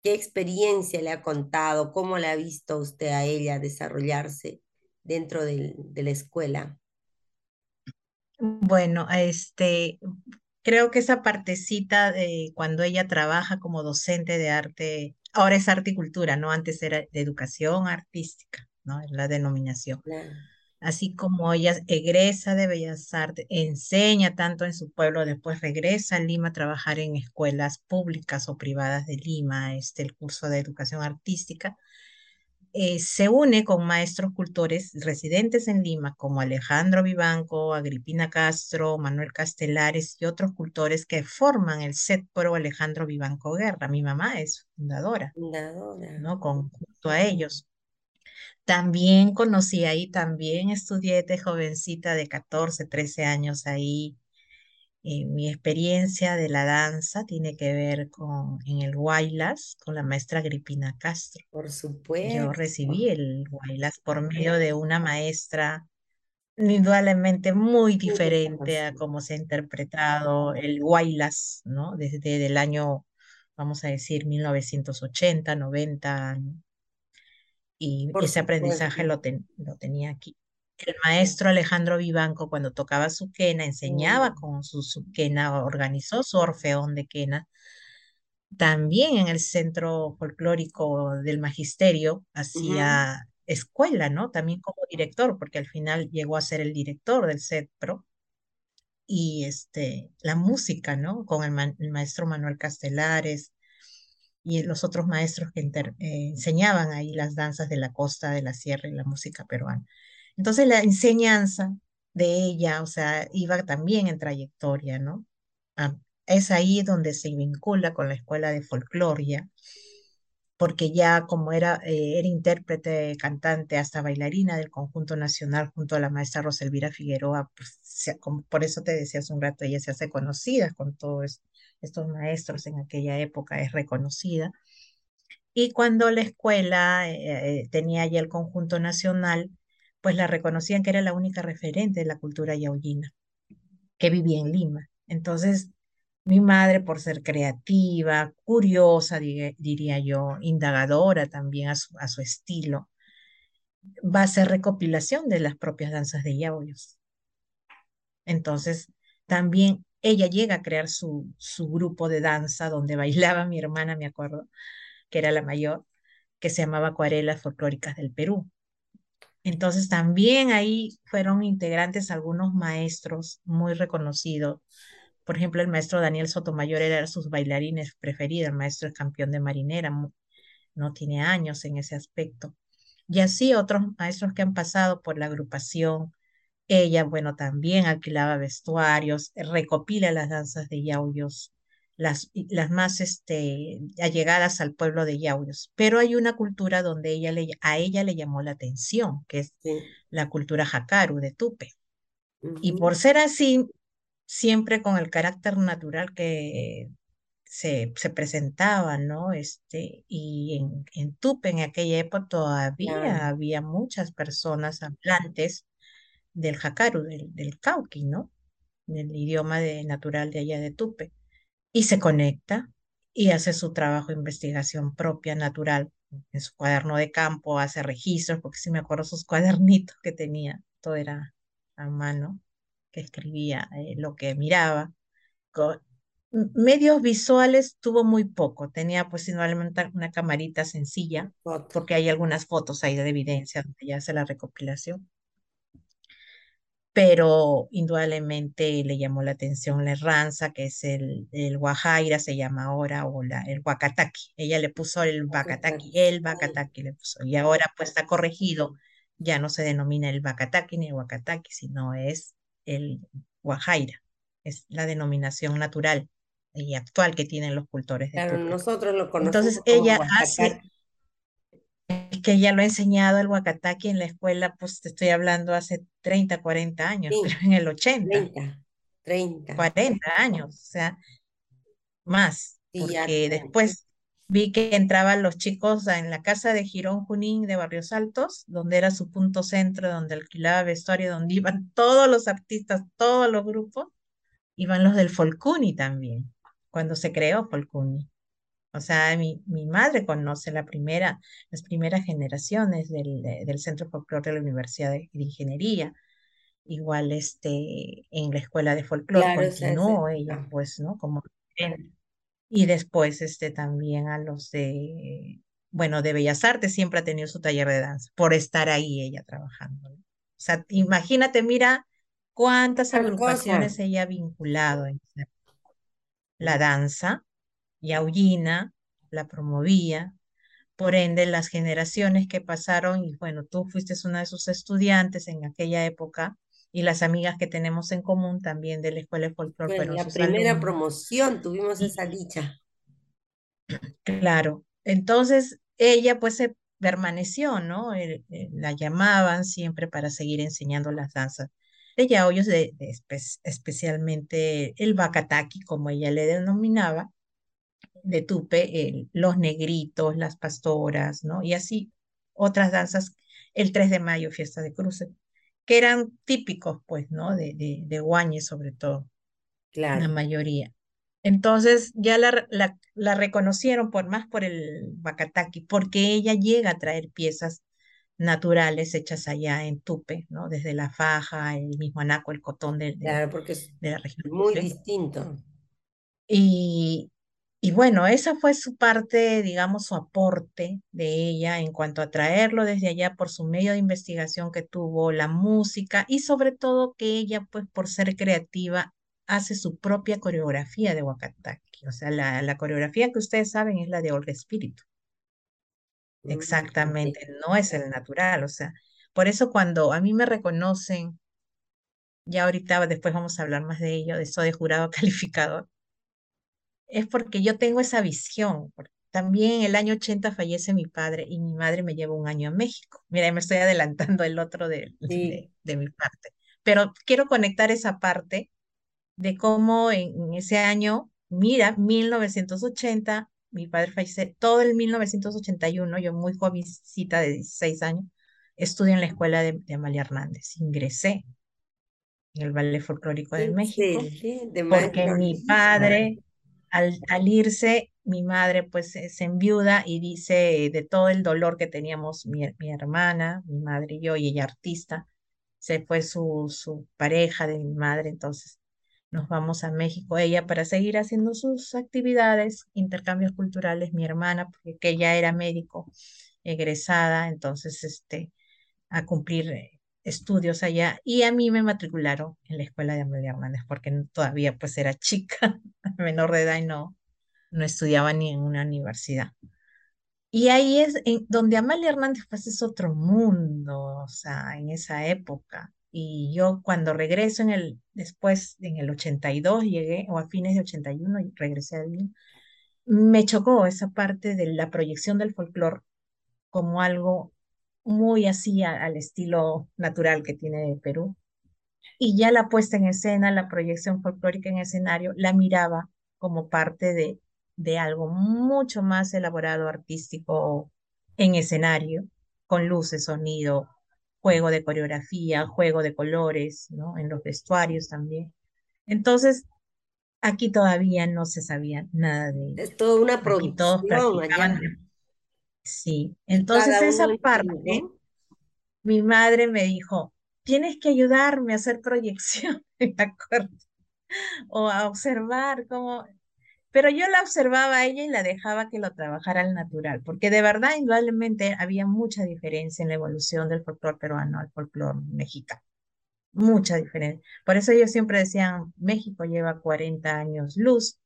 ¿Qué experiencia le ha contado? ¿Cómo la ha visto usted a ella desarrollarse dentro de la escuela? Bueno, este, creo que esa partecita de cuando ella trabaja como docente de arte, ahora es arte y cultura, ¿no? Antes era de educación artística, ¿no? Es la denominación. Así como ella egresa de Bellas Artes, enseña tanto en su pueblo, después regresa a Lima a trabajar en escuelas públicas o privadas de Lima, este, el curso de educación artística eh, se une con maestros cultores residentes en Lima como Alejandro Vivanco, Agripina Castro, Manuel Castelares y otros cultores que forman el Pro Alejandro Vivanco Guerra. Mi mamá es fundadora, fundadora. ¿no? Con, junto a ellos. También conocí ahí, también estudié de jovencita de 14, 13 años ahí eh, mi experiencia de la danza tiene que ver con en el Guaylas, con la maestra Agripina Castro. Por supuesto. Yo recibí el Guaylas por medio de una maestra indudablemente muy diferente a cómo se ha interpretado el Guaylas, ¿no? Desde el año, vamos a decir, 1980, 90, y ese aprendizaje lo, lo tenía aquí el maestro Alejandro Vivanco, cuando tocaba su quena, enseñaba con su, quena, organizó su orfeón de quena. También en el centro folclórico del magisterio hacía escuela, ¿no? También como director, porque al final llegó a ser el director del CETPRO. Y este, la música, ¿no? Con el, maestro Manuel Castelares y los otros maestros que eh, enseñaban ahí las danzas de la costa, de la sierra y la música peruana. Entonces la enseñanza de ella, o sea, iba también en trayectoria, ¿no? Ah, es ahí donde se vincula con la escuela de folcloria, porque ya como era, eh, era intérprete, cantante, hasta bailarina del conjunto nacional junto a la maestra Roselvira Figueroa, pues, por eso te decía hace un rato, ella se hace conocida con todos estos maestros en aquella época, es reconocida. Y cuando la escuela eh, eh, tenía ya el conjunto nacional, pues la reconocían que era la única referente de la cultura yaullina que vivía en Lima. Entonces, mi madre, por ser creativa, curiosa, diría yo, indagadora también a su, estilo, va a hacer recopilación de las propias danzas de yauyos. Entonces, también ella llega a crear su, su grupo de danza donde bailaba mi hermana, me acuerdo, que era la mayor, que se llamaba Acuarelas Folclóricas del Perú. Entonces también ahí fueron integrantes algunos maestros muy reconocidos. Por ejemplo, el maestro Daniel Sotomayor era sus bailarines preferidos, el maestro es campeón de marinera, no tiene años en ese aspecto. Y así otros maestros que han pasado por la agrupación. Ella, bueno, también alquilaba vestuarios, recopila las danzas de yauyos las, las más este, allegadas al pueblo de Yauyos. Pero hay una cultura donde ella le, a ella le llamó la atención, que es la cultura jacaru de Tupe. Y por ser así, siempre con el carácter natural que se, se presentaba, ¿no? Este, y en, en Tupe en aquella época todavía había muchas personas hablantes del jacaru, del, del cauqui, ¿no? Del idioma de, natural de allá de Tupe y se conecta y hace su trabajo de investigación propia, natural. En su cuaderno de campo hace registros, porque si me acuerdo sus cuadernitos que tenía, todo era a mano. que escribía eh, lo que miraba. Con, medios visuales tuvo muy poco, tenía pues simplemente una camarita sencilla, porque hay algunas fotos ahí de evidencia donde ya hace la recopilación pero indudablemente le llamó la atención la Erranza, que es el, el Guajaira, se llama ahora, o la, el Huacataqui. Ella le puso el Bacataqui, el Bacataqui le puso, y ahora pues está corregido, ya no se denomina el Bacataqui ni el Huacataqui, sino es el Guajaira, es la denominación natural y actual que tienen los cultores de Claro, nosotros lo conocemos Entonces ella hace que ella lo ha enseñado el Huacataqui en la escuela, pues te estoy hablando hace 30, 40 años, Sí, pero en el 80, 30, 30. 40 años, o sea, más, Sí, ya, porque ya. después vi que entraban los chicos en la casa de Girón Junín de Barrios Altos, donde era su punto centro, donde alquilaba vestuario, donde iban todos los artistas, todos los grupos, iban los del Folcuni también, cuando se creó Folcuni. O sea, mi, mi madre conoce la primera, las primeras generaciones del, de- del Centro Folclore de la Universidad de, de Ingeniería. Igual este, en la escuela de folclore Claro, esa es continuó ella, época. pues, ¿no? Como y después este, también a los de, bueno, de Bellas Artes siempre ha tenido su taller de danza, por estar ahí ella trabajando. O sea, imagínate, mira cuántas agrupaciones ella ha vinculado en la danza y Aullina la promovía. Por ende, las generaciones que pasaron, y bueno, tú fuiste una de sus estudiantes en aquella época, y las amigas que tenemos en común también de la Escuela de Folclore la primera alumnos. promoción, tuvimos esa dicha. claro, entonces ella pues se permaneció, ¿no? El- eh, la llamaban siempre para seguir enseñando las danzas. De, de espe- especialmente el bacataki, como ella le denominaba, de Tupe, el- los negritos, las pastoras, ¿no? Y así otras danzas, el 3 de mayo, fiesta de cruces, que eran típicos, pues, ¿no? De, de, de sobre todo, la Claro. mayoría. Entonces ya la, la, la reconocieron por más por el Bacataqui, porque ella llega a traer piezas naturales hechas allá en Tupe, ¿no? Desde la faja, el mismo anaco, el cotón de, de, Claro, porque es de la región muy Tupe. distinto. Y, y bueno, esa fue su parte, digamos, su aporte de ella en cuanto a traerlo desde allá por su medio de investigación que tuvo, la música y sobre todo que ella, pues por ser creativa, hace su propia coreografía de Wakataki. O sea, la, la coreografía que ustedes saben es la de Olga Espíritu. Mm, Exactamente, no es el natural. O sea, por eso cuando a mí me reconocen, ya ahorita después vamos a hablar más de ello, de eso de jurado calificador es porque yo tengo esa visión. porque También en el año 80 fallece mi padre y mi madre me lleva un año a México. Mira, me estoy adelantando el otro de, Sí, de, de mi parte. Pero quiero conectar esa parte de cómo en, en ese año, mira, 1980, mi padre fallece, todo el 1981, yo muy jovencita de 16 años, estudio en la escuela de, de Amalia Hernández. Ingresé en el Ballet Folclórico de México excelente, porque maestra mi padre, al, irse, mi madre pues se, se enviuda y dice de todo el dolor que teníamos mi, mi hermana, mi madre y yo, y ella artista, se fue su, su pareja de mi madre, entonces nos vamos a México, ella para seguir haciendo sus actividades, intercambios culturales, mi hermana, porque que ella era médico egresada, entonces este, a cumplir eh, estudios allá y a mí me matricularon en la escuela de Amelia Hernández porque todavía pues era chica, menor de edad y no, no estudiaba ni en una universidad. Y ahí es en, donde Amalia Hernández pues es otro mundo, o sea, en esa época. Y yo cuando regreso en el, después en el 82 llegué, o a fines de 81 y regresé a Lima, me chocó esa parte de la proyección del folclore como algo muy así a- al estilo natural que tiene Perú. Y ya la puesta en escena, la proyección folclórica en escenario, la miraba como parte de, de algo mucho más elaborado, artístico en escenario, con luces, sonido, juego de coreografía, juego de colores, ¿no? En los vestuarios también. Entonces, aquí todavía no se sabía nada de. Es toda una Aquí todos producción allá. Sí, entonces cada esa uno parte mi madre me dijo, tienes que ayudarme a hacer proyección, me acuerdo, o a observar cómo, pero yo la observaba a ella y la dejaba que lo trabajara al natural, porque de verdad, indudablemente, había mucha diferencia en la evolución del folclore peruano al folclore mexicano. Mucha diferencia. Por eso ellos siempre decían, México lleva 40 años luz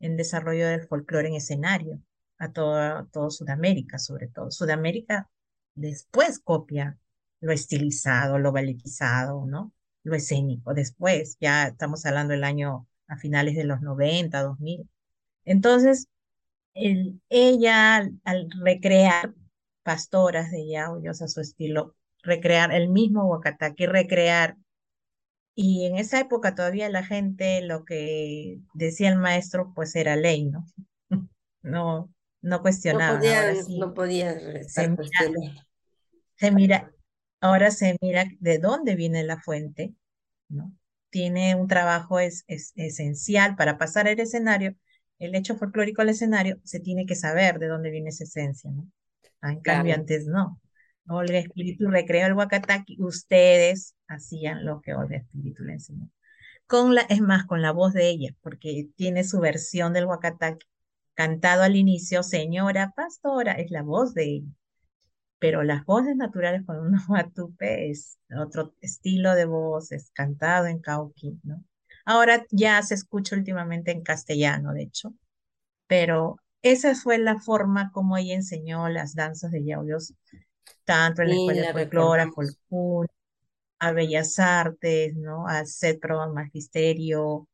en desarrollo del folclore en escenario, a todo, todo Sudamérica sobre todo. Sudamérica después copia lo estilizado, lo balletizado, ¿no? Lo escénico. Después, ya estamos hablando del año a finales de los 90, 2000. Entonces, el, ella al, recrear pastoras de yauyos a su estilo, recrear el mismo Huacataque, recrear. Y en esa época todavía la gente, lo que decía el maestro, pues era ley, ¿no? No, no cuestionaba. No podían, no podían se mira, se mira, ahora se mira de dónde viene la fuente, ¿no? Tiene un trabajo es, es esencial para pasar el escenario el hecho folclórico al escenario, se tiene que saber de dónde viene esa esencia, ¿no? Ah, en cambio, antes no. Olga Espíritu recreó el Wakataki, ustedes hacían lo que Olga Espíritu le enseñó. Con la, es más, con la voz de ella, porque tiene su versión del Wakataki cantado al inicio, señora pastora, es la voz de ella. Pero las voces naturales con una guatupe es otro estilo de voz, es cantado en cauqui, ¿no? Ahora ya se escucha últimamente en castellano, de hecho, pero esa fue la forma como ella enseñó las danzas de yauyos, tanto en la escuela de folclore, a Bellas Artes, ¿no? al CEPRO, Magisterio,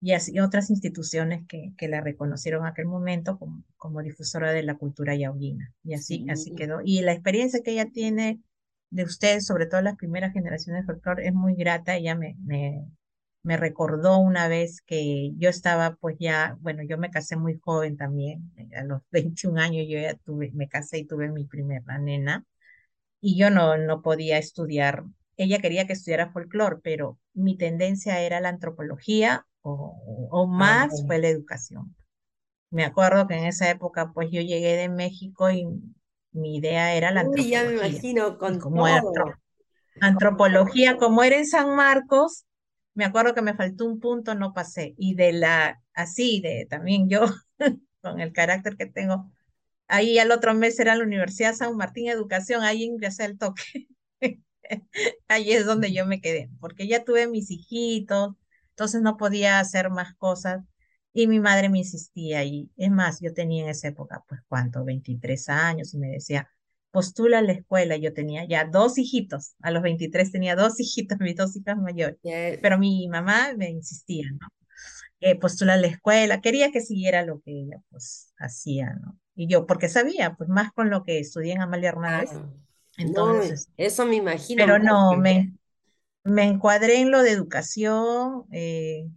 y así otras instituciones que, que la reconocieron en aquel momento como, como difusora de la cultura yauyina. Y así, así quedó. Y la experiencia que ella tiene de ustedes, sobre todo las primeras generaciones de folclore, es muy grata. Ella me, me, me recordó una vez que yo estaba pues ya, bueno, yo me casé muy joven también, eh, a los 21 años yo ya tuve, me casé y tuve mi primera nena y yo no, no podía estudiar, ella quería que estudiara folclore, pero mi tendencia era la antropología o, o ah, más fue la educación. Me acuerdo que en esa época pues yo llegué de México y mi idea era la antropología. ya me imagino con como antropología, como era en San Marcos, me acuerdo que me faltó un punto, no pasé. Y de la, así, de también yo, con el carácter que tengo, ahí al otro mes era la Universidad San Martín Educación, ahí ingresé al toque. ahí es donde yo me quedé, porque ya tuve mis hijitos, entonces no podía hacer más cosas. Y mi madre me insistía, y es más, yo tenía en esa época, pues, ¿cuánto? 23 años, y me decía, postula a la escuela. Yo tenía ya dos hijitos. A los 23 tenía dos hijitos, mis dos hijas mayores. Pero mi mamá me insistía, ¿no? Eh, postula a la escuela. Quería que siguiera lo que ella, pues, hacía, ¿no? Y yo, porque sabía, pues, más con lo que estudié en Amalia Hernández. Entonces, eso me imagino. Pero no, me, me encuadré en lo de educación, eh,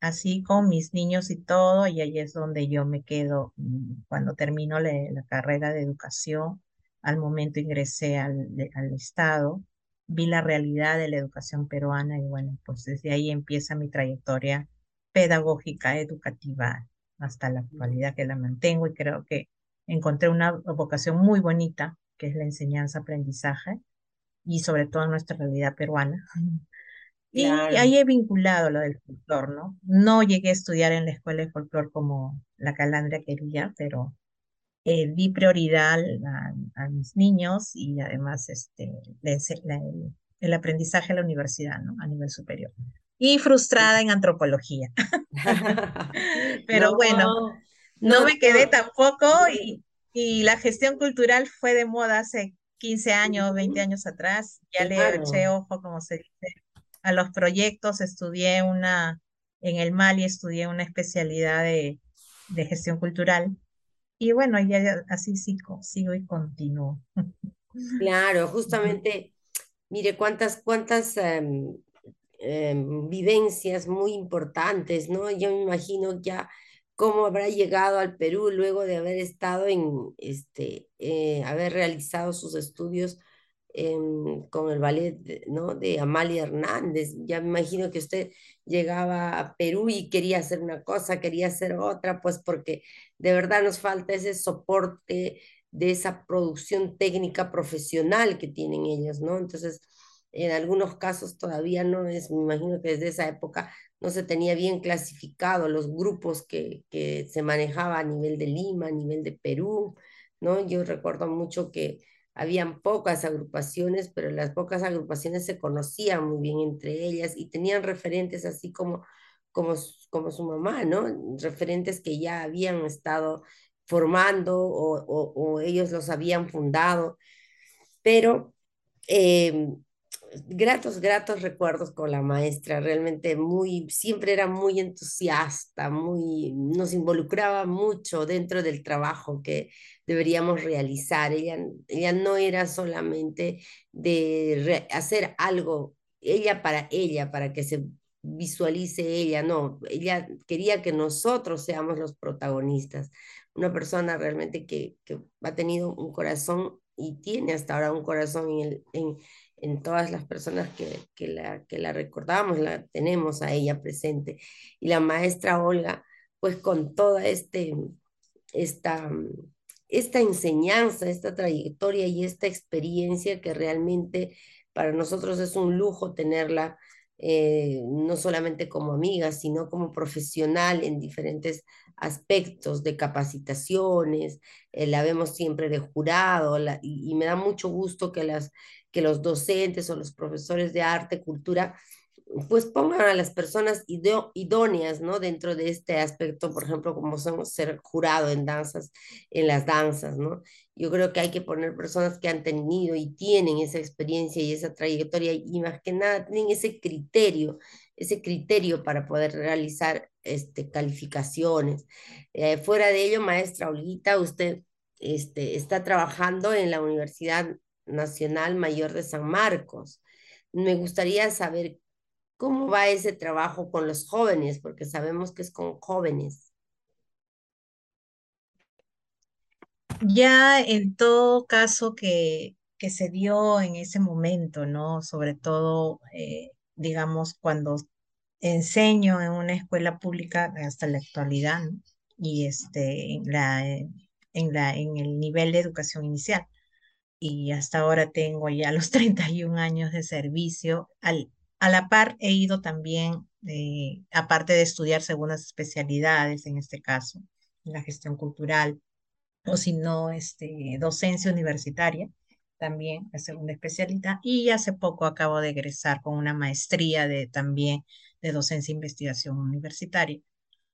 así con mis niños y todo, y ahí es donde yo me quedo mm, cuando termino la carrera de educación al momento ingresé al, al Estado, vi la realidad de la educación peruana y bueno, pues desde ahí empieza mi trayectoria pedagógica, educativa, hasta la actualidad que la mantengo y creo que encontré una vocación muy bonita, que es la enseñanza-aprendizaje y sobre todo nuestra realidad peruana. Y ahí he vinculado lo del folclore, ¿no? No llegué a estudiar en la escuela de folclore como la calandria quería, pero eh, di prioridad a, mis niños y además este, el, aprendizaje a la universidad, ¿no? A nivel superior. Y frustrada en antropología. Pero bueno, no, me quedé tampoco y, y la gestión cultural fue de moda hace 15 años, 20 años atrás. Ya le eché ojo, como se dice, a los proyectos. Estudié una, en el Mali estudié una especialidad de, de gestión cultural y bueno, ya así sigo, sigo y continúo. Claro, justamente, mire cuántas, cuántas em, em, vivencias muy importantes, ¿no? Yo me imagino ya cómo habrá llegado al Perú luego de haber estado en, este, eh, haber realizado sus estudios con el ballet ¿no? de Amalia Hernández. Ya me imagino que usted llegaba a Perú y quería hacer una cosa, quería hacer otra, pues porque de verdad nos falta ese soporte de esa producción técnica profesional que tienen ellos, ¿no? Entonces, en algunos casos todavía no es, me imagino que desde esa época no se tenía bien clasificado los grupos que, que se manejaba a nivel de Lima, a nivel de Perú, ¿no? Yo recuerdo mucho que habían pocas agrupaciones, pero las pocas agrupaciones se conocían muy bien entre ellas y tenían referentes así como, como, como su mamá, ¿no? Referentes que ya habían estado formando o, o, ellos los habían fundado, pero eh, gratos, gratos recuerdos con la maestra, realmente muy, siempre era muy entusiasta, muy, nos involucraba mucho dentro del trabajo que deberíamos realizar. Ella, ella no era solamente de hacer algo, ella para ella, para que se visualice ella, no, ella quería que nosotros seamos los protagonistas. Una persona realmente que, que ha tenido un corazón y tiene hasta ahora un corazón en, el, en, en todas las personas que, que, la, que la recordamos, la tenemos a ella presente. Y la maestra Olga, pues con toda este, esta, esta enseñanza, esta trayectoria y esta experiencia que realmente para nosotros es un lujo tenerla, eh, no solamente como amiga, sino como profesional en diferentes aspectos de capacitaciones, eh, la vemos siempre de jurado y, me da mucho gusto que las que los docentes o los profesores de arte, cultura, pues pongan a las personas idóneas, ¿no? Dentro de este aspecto, por ejemplo, como somos ser jurado en danzas, en las danzas, ¿no? Yo creo que hay que poner personas que han tenido y tienen esa experiencia y esa trayectoria y más que nada tienen ese criterio, ese criterio para poder realizar este, calificaciones. Eh, fuera de ello, maestra Olguita, usted este, está trabajando en la Universidad Nacional Mayor de San Marcos. Me gustaría saber cómo va ese trabajo con los jóvenes, porque sabemos que es con jóvenes. Ya en todo caso que, que se dio en ese momento, ¿no? Sobre todo, eh, digamos, cuando enseño en una escuela pública hasta la actualidad, y este, en la, en la, en el nivel de educación inicial y hasta ahora tengo ya los 31 años de servicio. Al, a la par he ido también, eh, aparte de estudiar segundas especialidades, en este caso, en la gestión cultural, o si no, este, docencia universitaria, también la segunda especialidad, y hace poco acabo de egresar con una maestría de, también de docencia e investigación universitaria.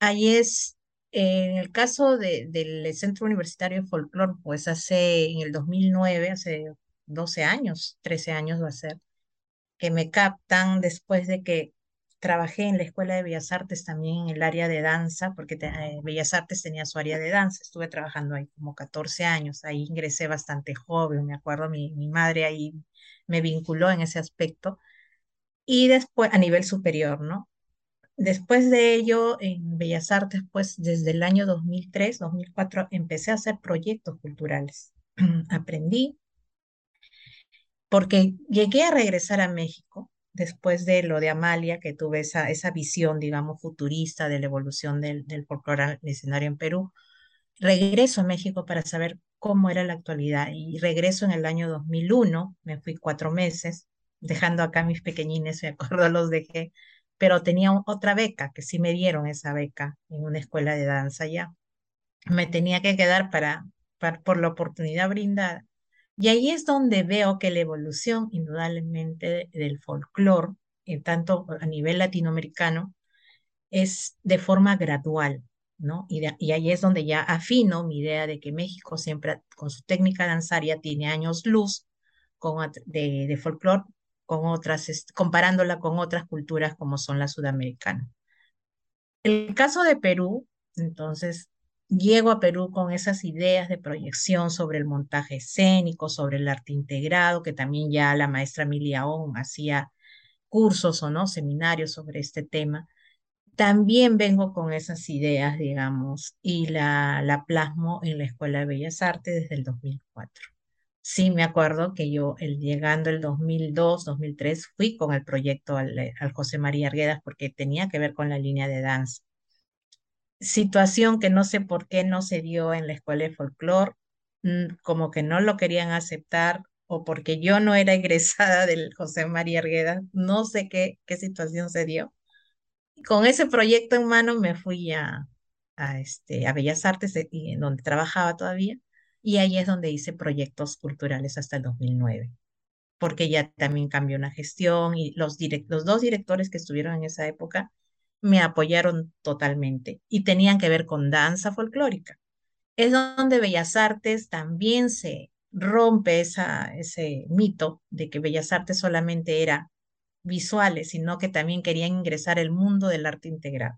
Ahí es en el caso de, del Centro Universitario de Folklore, pues hace, en el 2009, hace 12 años, 13 años va a ser, que me captan después de que trabajé en la Escuela de Bellas Artes también en el área de danza, porque te, eh, Bellas Artes tenía su área de danza, estuve trabajando ahí como 14 años, ahí ingresé bastante joven, me acuerdo, mi, mi madre ahí me vinculó en ese aspecto, y después a nivel superior, ¿no? Después de ello, en Bellas Artes, pues desde el año 2003, 2004, empecé a hacer proyectos culturales. Aprendí porque llegué a regresar a México después de lo de Amalia, que tuve esa, esa visión, digamos, futurista de la evolución del, del folclore escenario en Perú. Regreso a México para saber cómo era la actualidad y regreso en el año 2001, me fui cuatro meses, dejando acá mis pequeñines, me acuerdo, los dejé pero tenía otra beca, que sí me dieron esa beca en una escuela de danza ya. Me tenía que quedar para, por la oportunidad brindada. Y ahí es donde veo que la evolución, indudablemente, del folclore, en tanto a nivel latinoamericano, es de forma gradual, ¿no? Y, y, ahí es donde ya afino mi idea de que México siempre, con su técnica danzaria, tiene años luz con, de, de folclore con otras, comparándola con otras culturas como son la sudamericana. El caso de Perú, entonces, llego a Perú con esas ideas de proyección sobre el montaje escénico, sobre el arte integrado, que también ya la maestra Emilia hacía cursos o no, seminarios sobre este tema. También vengo con esas ideas, digamos, y la, la plasmo en la Escuela de Bellas Artes desde el 2004. Sí, me acuerdo que yo, el, llegando el 2002, 2003, fui con el proyecto al, eh, al, José María Arguedas porque tenía que ver con la línea de danza. Situación que no sé por qué no se dio en la escuela de folclore, mm, como que no lo querían aceptar o porque yo no era egresada del José María Argueda, no sé qué, qué situación se dio. Con ese proyecto en mano me fui a, a, este, a Bellas Artes, eh, en donde trabajaba todavía, y ahí es donde hice proyectos culturales hasta el 2009, porque ya también cambió una gestión y los, direct, los dos directores que estuvieron en esa época me apoyaron totalmente y tenían que ver con danza folclórica. Es donde Bellas Artes también se rompe esa, ese mito de que Bellas Artes solamente era visuales, sino que también querían ingresar el mundo del arte integral.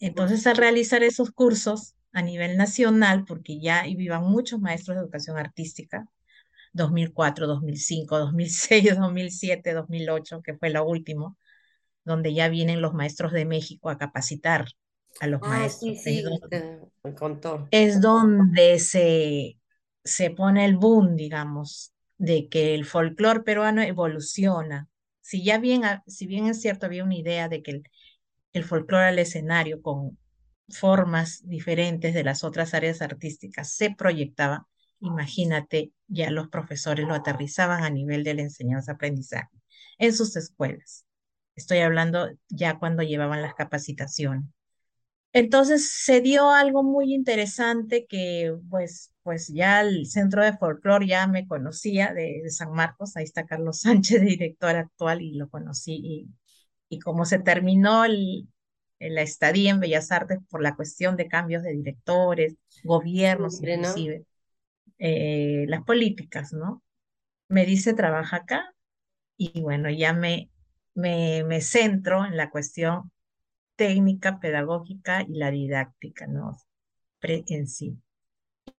Entonces, al realizar esos cursos a nivel nacional, porque ya iban muchos maestros de educación artística, 2004, 2005, 2006, 2007, 2008, que fue lo último, donde ya vienen los maestros de México a capacitar a los Ah, maestros. sí, Es sí, donde, me contó. es donde se, se pone el boom, digamos, de que el folclore peruano evoluciona. Si ya bien, si bien es cierto, había una idea de que el, el folclore al escenario con formas diferentes de las otras áreas artísticas se proyectaba, imagínate, ya los profesores lo aterrizaban a nivel de la enseñanza-aprendizaje en sus escuelas. Estoy hablando ya cuando llevaban las capacitaciones. Entonces se dio algo muy interesante que pues, pues ya el Centro de Folclore ya me conocía de, de San Marcos, ahí está Carlos Sánchez, director actual, y lo conocí. Y, y como se terminó el, la estadía en Bellas Artes por la cuestión de cambios de directores, gobiernos ¿no? inclusive, eh, las políticas, ¿no? Me dice, trabaja acá y bueno, ya me, me, me centro en la cuestión técnica, pedagógica y la didáctica, ¿no? Pre- en sí.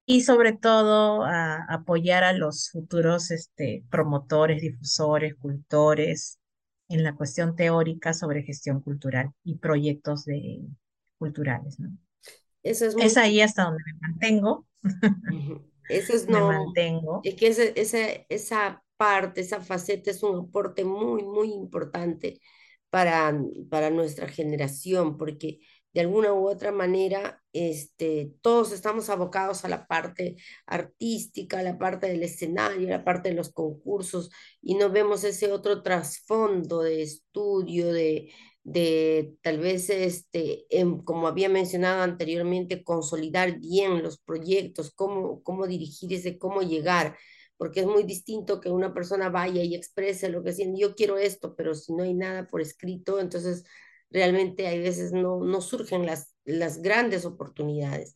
Y sobre todo a apoyar a los futuros este, promotores, difusores, cultores en la cuestión teórica sobre gestión cultural y proyectos de, culturales, ¿no? Eso es muy Es ahí hasta donde me mantengo. Eso es me no, mantengo. es que ese- ese- esa parte, esa faceta es un aporte muy, muy importante para, para nuestra generación, porque de alguna u otra manera, este, todos estamos abocados a la parte artística, a la parte del escenario, a la parte de los concursos, y no vemos ese otro trasfondo de estudio, de, de tal vez, este, em, como había mencionado anteriormente, consolidar bien los proyectos, cómo, cómo dirigir ese, cómo llegar, porque es muy distinto que una persona vaya y exprese lo que siente, yo quiero esto, pero si no hay nada por escrito, entonces realmente hay veces no, no surgen las, las grandes oportunidades.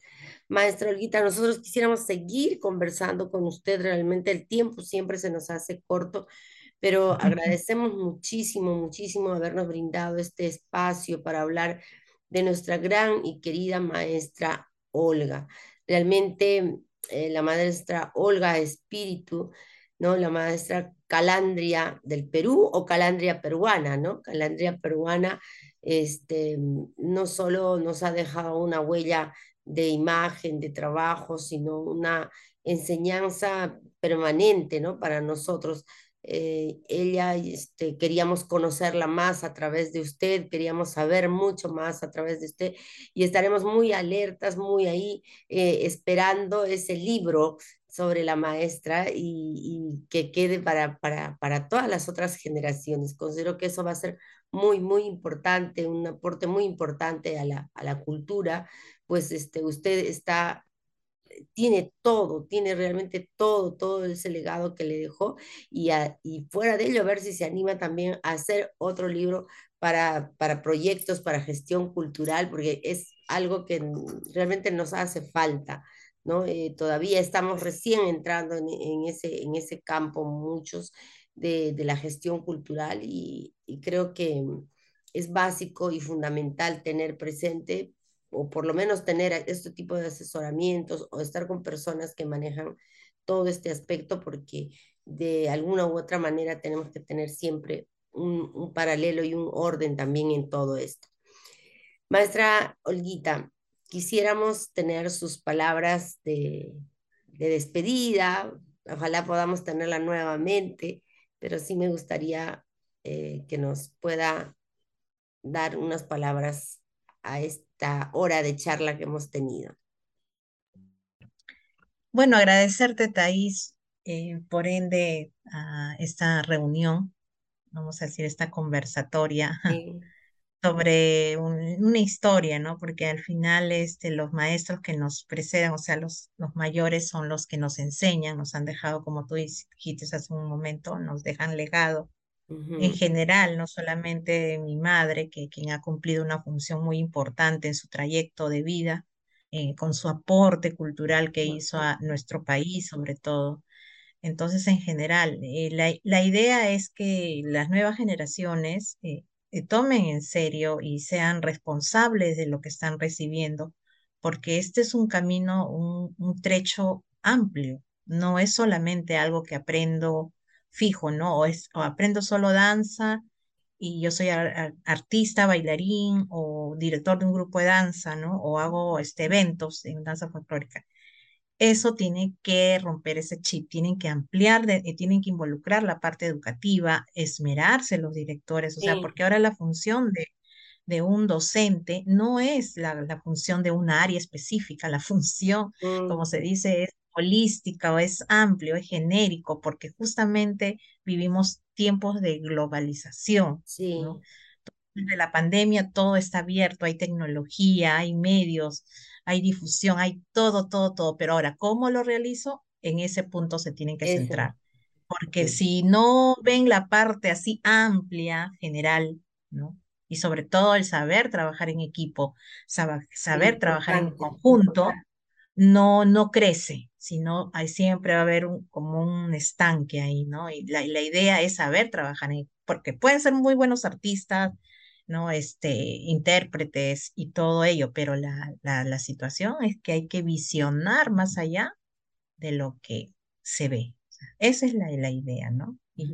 Maestra Olguita, nosotros quisiéramos seguir conversando con usted, realmente el tiempo siempre se nos hace corto, pero agradecemos muchísimo, muchísimo habernos brindado este espacio para hablar de nuestra gran y querida maestra Olga. Realmente eh, la maestra Olga Espíritu, ¿no? La maestra Calandria del Perú o Calandria peruana, ¿no? Calandria peruana, este, no solo nos ha dejado una huella de imagen, de trabajo, sino una enseñanza permanente, ¿no? Para nosotros eh, ella, este, queríamos conocerla más a través de usted, queríamos saber mucho más a través de usted y estaremos muy alertas, muy ahí, eh, esperando ese libro sobre la maestra y, y que quede para, para, para todas las otras generaciones. Considero que eso va a ser muy, muy importante, un aporte muy importante a la, a la cultura, pues este, usted está tiene todo, tiene realmente todo, todo ese legado que le dejó y, a, y fuera de ello a ver si se anima también a hacer otro libro para, para proyectos, para gestión cultural, porque es algo que realmente nos hace falta. ¿no? Eh, todavía estamos recién entrando en, en, ese, en ese campo muchos de, de la gestión cultural y, creo que es básico y fundamental tener presente o por lo menos tener este tipo de asesoramientos o estar con personas que manejan todo este aspecto porque de alguna u otra manera tenemos que tener siempre un, un paralelo y un orden también en todo esto. Maestra Olguita, quisiéramos tener sus palabras de, de despedida, ojalá podamos tenerla nuevamente, pero sí me gustaría eh, que nos pueda dar unas palabras a esta hora de charla que hemos tenido. Bueno, agradecerte, Thais, eh, por ende, a esta reunión, vamos a decir, esta conversatoria Sí. Sobre un- una historia, ¿no? Porque al final este, los maestros que nos preceden, o sea, los, los mayores son los que nos enseñan, nos han dejado, como tú dijiste hace un momento, nos dejan legado en general, no solamente mi madre, que quien ha cumplido una función muy importante en su trayecto de vida, eh, con su aporte cultural que hizo a nuestro país, sobre todo. Entonces, en general, eh, la, la idea es que las nuevas generaciones eh, eh, tomen en serio y sean responsables de lo que están recibiendo, porque este es un camino, un, trecho amplio, no es solamente algo que aprendo fijo, ¿no? O, es, o aprendo solo danza y yo soy ar- artista, bailarín o director de un grupo de danza, ¿no? O hago este, eventos en danza folclórica eso tiene que romper ese chip, tienen que ampliar, de- eh, tienen que involucrar la parte educativa, esmerarse los directores, o sea, porque ahora la función de, de un docente no es la, la función de una área específica, la función, como Mm, se dice, es holística o es amplio, es genérico, porque justamente vivimos tiempos de globalización, ¿no? Sí, de la pandemia todo está abierto, hay tecnología, hay medios, hay difusión, hay todo, todo, todo. Pero ahora, ¿cómo lo realizo? En ese punto se tienen que centrar. Porque si no ven la parte así amplia, general, ¿no? Y sobre todo el saber trabajar en equipo, saber trabajar en conjunto, no, no crece, sino hay, siempre va a haber un, como un estanque ahí, ¿no? Y la, la idea es saber trabajar en, porque pueden ser muy buenos artistas, ¿no? Este, intérpretes y todo ello, pero la, la, la situación es que hay que visionar más allá de lo que se ve. Esa es la, la idea, ¿no? Y,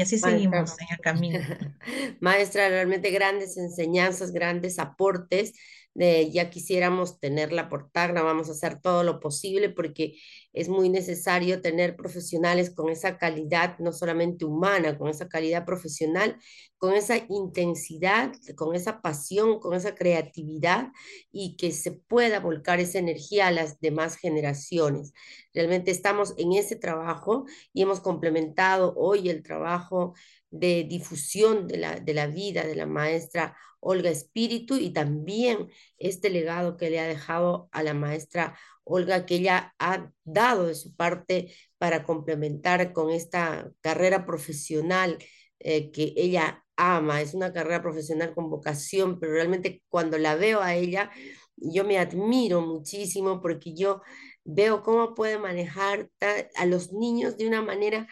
así Maestra, seguimos en el camino. maestra, realmente grandes enseñanzas, grandes aportes. De, ya quisiéramos tenerla por Tacna, vamos a hacer todo lo posible porque es muy necesario tener profesionales con esa calidad, no solamente humana, con esa calidad profesional, con esa intensidad, con esa pasión, con esa creatividad y que se pueda volcar esa energía a las demás generaciones. Realmente estamos en ese trabajo y hemos complementado hoy el trabajo de difusión de la, de la vida de la maestra Olga Espíritu y también este legado que le ha dejado a la maestra Olga, que ella ha dado de su parte para complementar con esta carrera profesional eh, que ella ama. Es una carrera profesional con vocación, pero realmente cuando la veo a ella, yo me admiro muchísimo porque yo veo cómo puede manejar a los niños de una manera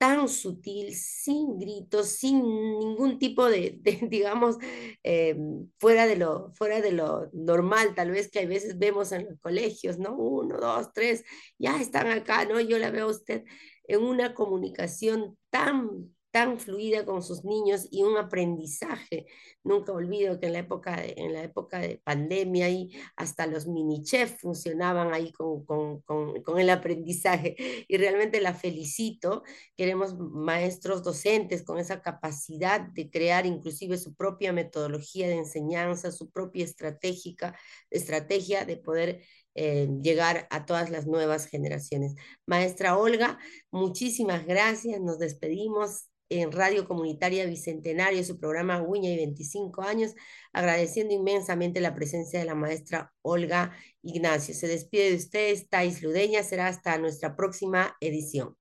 tan sutil, sin gritos, sin ningún tipo de, digamos, eh, fuera, de lo, fuera de lo normal, tal vez que a veces vemos en los colegios, ¿no? Uno, dos, tres, ya están acá, ¿no? Yo la veo a usted en una comunicación tan tan fluida con sus niños y un aprendizaje. Nunca olvido que en la época de, en la época de pandemia y hasta los mini chefs funcionaban ahí con, con, con, con el aprendizaje y realmente la felicito queremos maestros docentes con esa capacidad de crear inclusive su propia metodología de enseñanza, su propia estratégica, estrategia de poder eh, llegar a todas las nuevas generaciones. Maestra Olga, muchísimas gracias, nos despedimos en Radio Comunitaria Bicentenario, su programa Guña y 25 años, agradeciendo inmensamente la presencia de la maestra Olga Ignacio. Se despide de ustedes, Thais Ludeña, será hasta nuestra próxima edición.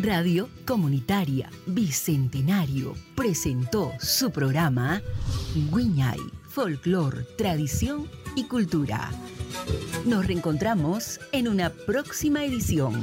Radio Comunitaria Bicentenario presentó su programa Guiñay, Folklore, Tradición y Cultura. Nos reencontramos en una próxima edición.